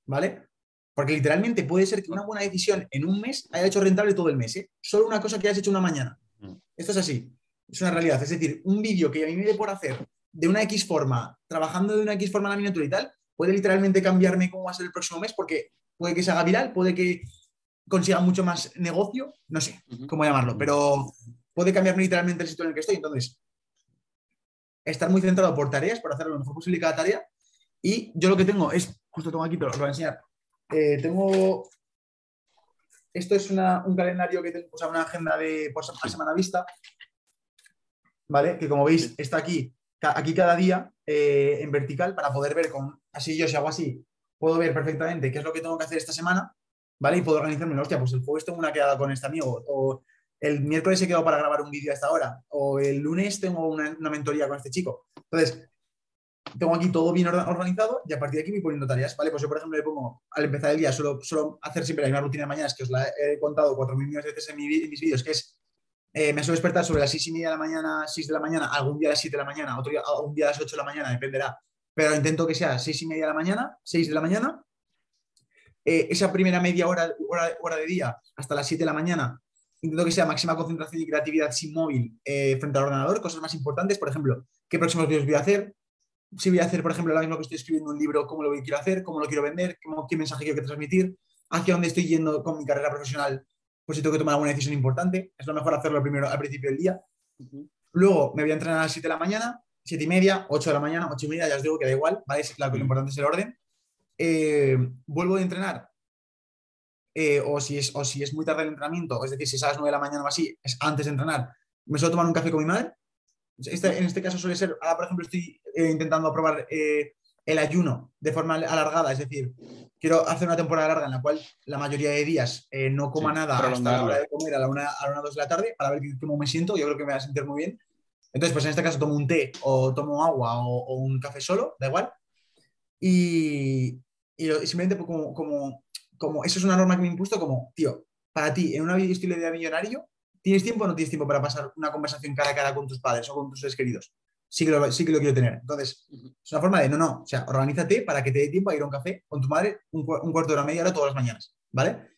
¿Vale? Porque literalmente puede ser que una buena decisión en un mes haya hecho rentable todo el mes. ¿eh? Solo una cosa que hayas hecho una mañana. Mm. Esto es así. Es una realidad. Es decir, un vídeo que a mí me dé por hacer de una X forma, trabajando de una X forma en la miniatura y tal, puede literalmente cambiarme cómo va a ser el próximo mes porque puede que se haga viral, puede que consiga mucho más negocio, no sé cómo llamarlo, pero puede cambiarme literalmente el sitio en el que estoy. Entonces, estar muy centrado por tareas, por hacer lo mejor posible cada tarea. Y yo lo que tengo es, justo tengo aquí, os lo voy a enseñar. Eh, tengo, esto es un calendario que tengo, o sea, una agenda de por semana vista, ¿vale? Que como veis está aquí, aquí cada día eh, en vertical para poder ver con, así yo si hago así, puedo ver perfectamente qué es lo que tengo que hacer esta semana, ¿vale? Y puedo organizarme, hostia, pues el jueves tengo una quedada con este amigo, o el miércoles he quedado para grabar un vídeo a esta hora, o el lunes tengo una, una mentoría con este chico. Entonces, tengo aquí todo bien organizado y a partir de aquí voy poniendo tareas, ¿vale? Pues yo, por ejemplo, le pongo, al empezar el día, suelo, hacer siempre la misma rutina de mañanas que os la he contado cuatro mil millones de veces en, mis vídeos, que es, eh, me suelo despertar sobre las seis y media de la mañana, 6 de la mañana, algún día a las 7 de la mañana, otro día, algún día a las 8 de la mañana, dependerá, pero intento que sea seis y media de la mañana, 6 de la mañana, eh, esa primera media hora, hora, hora, de día hasta las 7 de la mañana, intento que sea máxima concentración y creatividad sin móvil eh, frente al ordenador, cosas más importantes, por ejemplo, qué próximos vídeos voy a hacer, si voy a hacer, por ejemplo, ahora mismo que estoy escribiendo un libro, cómo lo quiero hacer, cómo lo quiero vender, cómo, qué mensaje quiero transmitir, hacia dónde estoy yendo con mi carrera profesional, pues si tengo que tomar alguna decisión importante, es lo mejor hacerlo primero al principio del día. Luego me voy a entrenar a las 7 de la mañana, 7 y media, 8 de la mañana, 8 y media, ya os digo que da igual, ¿vale? lo importante es el orden. Eh, vuelvo a entrenar, eh, o, si es, o si es muy tarde el entrenamiento, es decir, si es a las 9 de la mañana o así, es antes de entrenar, me suelo tomar un café con mi madre, este, en este caso suele ser, ahora por ejemplo estoy eh, intentando probar eh, el ayuno de forma alargada, es decir, quiero hacer una temporada larga en la cual la mayoría de días eh, no coma nada hasta la hora de comer a la 1 a la 2 de la tarde para ver cómo me siento, yo creo que me va a sentir muy bien. Entonces, pues en este caso tomo un té o tomo agua o, un café solo, da igual. Y, y, simplemente pues, como, como, como, eso es una norma que me he impuesto como, tío, para ti, en una vida estilo de millonario, ¿Tienes tiempo o no tienes tiempo para pasar una conversación cara a cara con tus padres o con tus seres queridos? Sí que lo, sí que lo quiero tener. Entonces, es una forma de, no, no, o sea, organízate para que te dé tiempo a ir a un café con tu madre un, cuarto de hora, media hora todas las mañanas, ¿vale?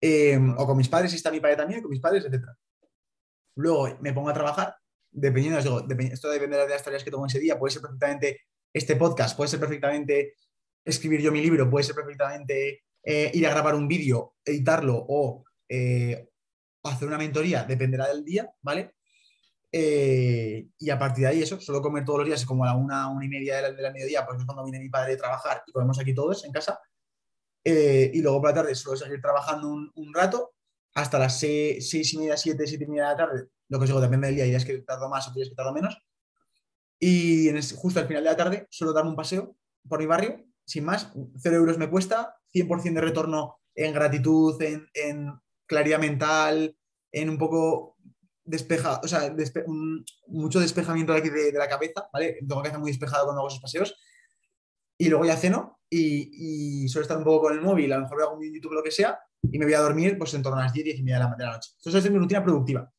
Em, o con mis padres, si está mi padre también, con mis padres, etc. Luego me pongo a trabajar, dependiendo, os digo, esto dependerá de las tareas que tomo ese día, puede ser perfectamente este podcast, puede ser perfectamente escribir yo mi libro, puede ser perfectamente eh, ir a grabar un vídeo, editarlo o eh, hacer una mentoría, dependerá del día, ¿vale? Eh, y a partir de ahí, eso, solo comer todos los días, como a la una, una y media de la, mediodía, porque es cuando viene mi padre a trabajar y comemos aquí todos en casa. Y luego por la tarde suelo seguir trabajando un, rato, hasta las seis, seis, y media, siete, siete y media de la tarde, lo que os digo, depende del día, hay días que tardo más o días que tardo menos. Y en justo al final de la tarde suelo darme un paseo por mi barrio, sin más, cero euros me cuesta, 100% de retorno en gratitud, en, claridad mental, en un poco despeja, o sea, mucho despejamiento de la cabeza, ¿vale? Tengo la cabeza muy despejada cuando hago esos paseos. Y luego ya ceno y, y suelo estar un poco con el móvil, a lo mejor hago un YouTube lo que sea, y me voy a dormir pues en torno a las 10, 10 y media de la, de la noche. Entonces, es mi rutina productiva.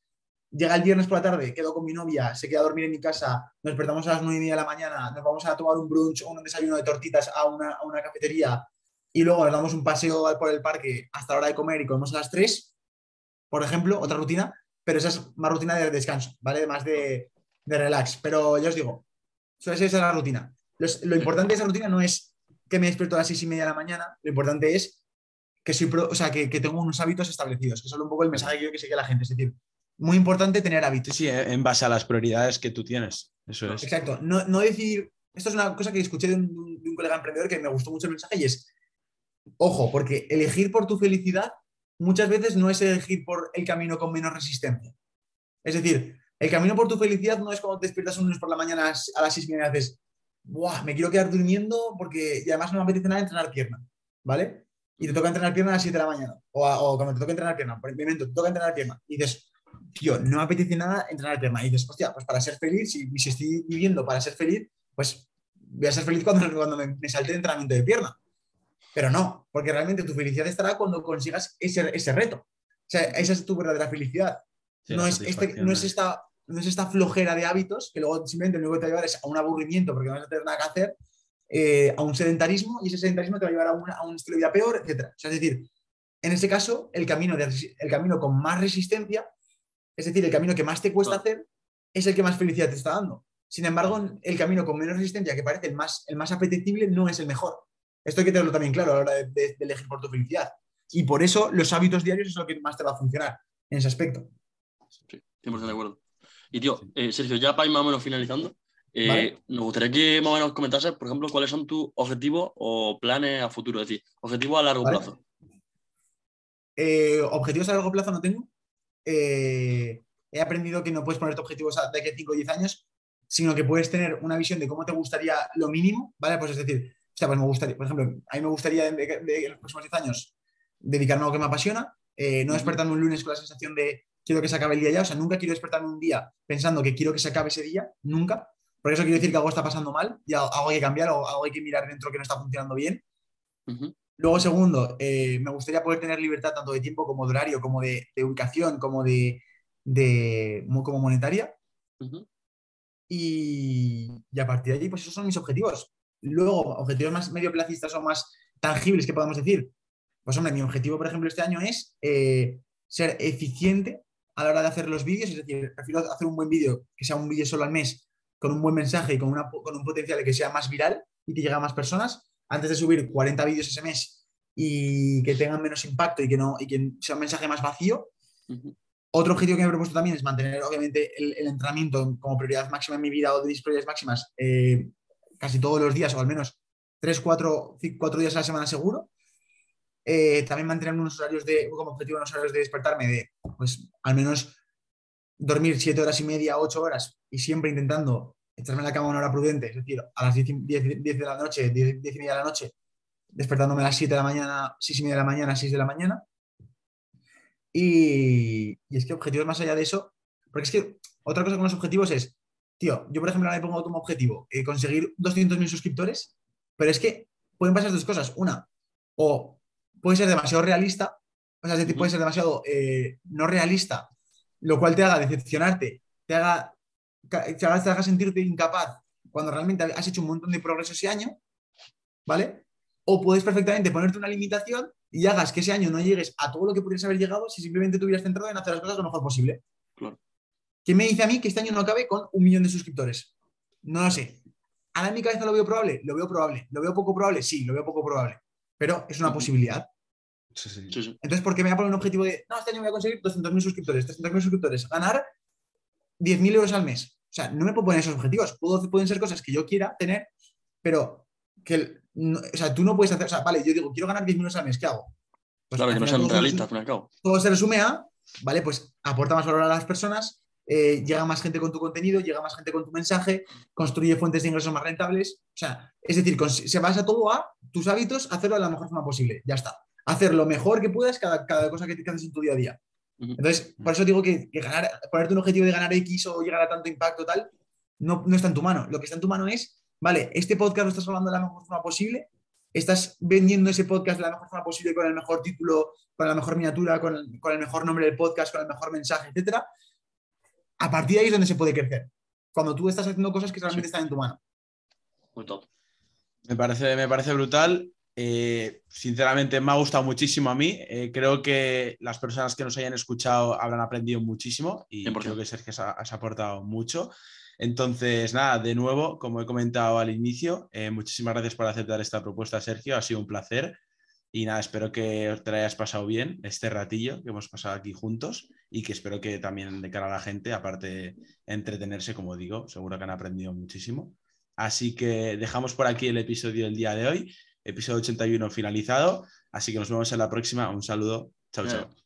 Llega el viernes por la tarde, quedo con mi novia, se queda a dormir en mi casa, nos despertamos a las 9 y media de la mañana, nos vamos a tomar un brunch o un desayuno de tortitas a una, cafetería y luego nos damos un paseo por el parque hasta la hora de comer y comemos a las 3, por ejemplo, otra rutina, pero esa es más rutina de descanso, ¿vale? Más de, de relax. Pero ya os digo, esa es la rutina. lo importante de esa rutina no es que me despierto a las 6 y media de la mañana, lo importante es que, soy o sea, que, que, tengo unos hábitos establecidos, que es un poco el mensaje que quiero que sigue la gente. Es decir, muy importante tener hábitos. Sí, en base a las prioridades que tú tienes. Eso es. Exacto. No, no decir. Esto es una cosa que escuché de un, de un colega emprendedor que me gustó mucho el mensaje y es Ojo, porque elegir por tu felicidad muchas veces no es elegir por el camino con menos resistencia. Es decir, el camino por tu felicidad no es cuando te despiertas un lunes por la mañana a las 6 y media y dices, ¡buah! Me quiero quedar durmiendo porque y además no me apetece nada entrenar pierna, ¿vale? Y te toca entrenar pierna a las 7 de la mañana. O, cuando te toca entrenar pierna, por ejemplo, te toca entrenar pierna. Y dices, tío, no me apetece nada entrenar pierna. Y dices, hostia, pues para ser feliz, si, si estoy viviendo para ser feliz, pues voy a ser feliz cuando, cuando me, me salte el entrenamiento de pierna. Pero no, porque realmente tu felicidad estará cuando consigas ese, ese reto. O sea, esa es tu verdadera felicidad. Sí, no, es este, no, es es- esta, no es esta flojera de hábitos que luego simplemente lo único que te va a llevar es a un aburrimiento porque no vas a tener nada que hacer, eh, a un sedentarismo y ese sedentarismo te va a llevar a, una- a un estilo de vida peor, etc. O sea, es decir, en ese caso, el camino, de, el camino con más resistencia, es decir, el camino que más te cuesta hacer, es el que más felicidad te está dando. Sin embargo, el camino con menos resistencia, que parece el más, el más apetecible, no es el mejor. Esto hay que tenerlo también claro a la hora de, de- de elegir por tu felicidad. Y por eso los hábitos diarios es lo que más te va a funcionar en ese aspecto. Sí, 100% de acuerdo. Y tío, eh, Sergio, ya para ir más o menos finalizando, eh, Vale. nos gustaría que más o menos comentases, por ejemplo, cuáles son tus objetivos o planes a futuro, es decir, objetivos a largo Vale. plazo. Eh, objetivos a largo plazo no tengo. Eh, he aprendido que no puedes ponerte objetivos de aquí a 5 o 10 años, sino que puedes tener una visión de cómo te gustaría lo mínimo, ¿vale? Pues es decir, o sea, pues me gustaría, por ejemplo, a mí me gustaría de, de- de los próximos 10 años dedicarme a algo que me apasiona, eh, no despertarme un lunes con la sensación de quiero que se acabe el día ya, o sea, nunca quiero despertarme un día pensando que quiero que se acabe ese día, nunca. Por eso quiero decir que algo está pasando mal y algo hay que cambiar o algo hay que mirar dentro que no está funcionando bien. Luego, segundo, eh, me gustaría poder tener libertad tanto de tiempo como de horario, como de, de ubicación, como de, de- mo- como monetaria. y a partir de allí, pues esos son mis objetivos. Luego, objetivos más medio placistas o más tangibles que podamos decir. Pues hombre, mi objetivo, por ejemplo, este año es eh, ser eficiente a la hora de hacer los vídeos. Es decir, prefiero hacer un buen vídeo, que sea un vídeo solo al mes, con un buen mensaje y con, una, con un potencial de que sea más viral y que llegue a más personas, antes de subir 40 vídeos ese mes y que tengan menos impacto y que, no, y que sea un mensaje más vacío. Otro objetivo que me he propuesto también es mantener, obviamente, el, el entrenamiento como prioridad máxima en mi vida o de mis prioridades máximas eh, casi todos los días o al menos 3, 4, 4 días a la semana seguro. Eh, también mantener unos horarios de, como objetivo unos horarios de despertarme de, pues, al menos dormir 7 horas y media, 8 horas y siempre intentando echarme en la cama una hora prudente, es decir, a las 10, y- 10 10 de la noche, 10, 10 y media de la noche, despertándome a las 7 de la mañana, 6 y media de la mañana, 6 de la mañana. Y, y es que objetivos más allá de eso, porque es que otra cosa con los objetivos es, tío, yo por ejemplo ahora me pongo como objetivo eh, conseguir 200.000 suscriptores, pero es que pueden pasar dos cosas. Una, o puede ser demasiado realista, o sea, es decir, Ujú. puede ser demasiado eh, no realista, lo cual te haga decepcionarte, te haga, te haga, te haga sentirte incapaz cuando realmente has hecho un montón de progreso ese año, ¿vale? O puedes perfectamente ponerte una limitación y hagas que ese año no llegues a todo lo que pudieras haber llegado si simplemente te hubieras centrado en hacer las cosas lo mejor posible. Claro. ¿Qué me dice a mí que este año no acabe con un millón de suscriptores? No lo sé. ¿Ahora en mi cabeza lo veo probable? Lo veo probable. ¿Lo veo poco probable? Sí, lo veo poco probable. Pero es una posibilidad. Sí, sí. Entonces, ¿por qué me voy a poner un objetivo de, no, este año voy a conseguir 200.000 suscriptores, 300.000 suscriptores, ganar 10.000 euros al mes? O sea, no me puedo poner esos objetivos. Puedo- pueden ser cosas que yo quiera tener, pero que, no- o sea, tú no puedes hacer, o sea, vale, yo digo, quiero ganar 10.000 euros al mes, ¿qué hago? Pues, claro, que no sean realistas, al cabo. todo se resume a, vale, pues aporta más valor a las personas, eh, llega más gente con tu contenido, llega más gente con tu mensaje, construye fuentes de ingresos más rentables. O sea, es decir, se basa todo a tus hábitos, hacerlo de la mejor forma posible. Ya está. Hacer lo mejor que puedas cada, cada cosa que, que haces en tu día a día. Entonces, por eso digo que, que ganar, ponerte un objetivo de ganar X o llegar a tanto impacto tal, no, no está en tu mano. Lo que está en tu mano es, vale, este podcast lo estás grabando de la mejor forma posible, estás vendiendo ese podcast de la mejor forma posible con el mejor título, con la mejor miniatura, con el, con el mejor nombre del podcast, con el mejor mensaje, etcétera. A partir de ahí es donde se puede crecer. Cuando tú estás haciendo cosas que realmente Sí. están en tu mano. Muy top. Me parece, me parece brutal. Eh, sinceramente, me ha gustado muchísimo a mí. Eh, creo que las personas que nos hayan escuchado habrán aprendido muchísimo y 100%. creo que Sergio has, aportado mucho. Entonces, nada, de nuevo, como he comentado al inicio, eh, muchísimas gracias por aceptar esta propuesta, Sergio. Ha sido un placer. Y nada, espero que te hayas pasado bien este ratillo que hemos pasado aquí juntos y que espero que también de cara a la gente, aparte de entretenerse, como digo, seguro que han aprendido muchísimo. Así que dejamos por aquí el episodio del día de hoy, episodio 81 finalizado. Así que nos vemos en la próxima. Un saludo. Chao, chao.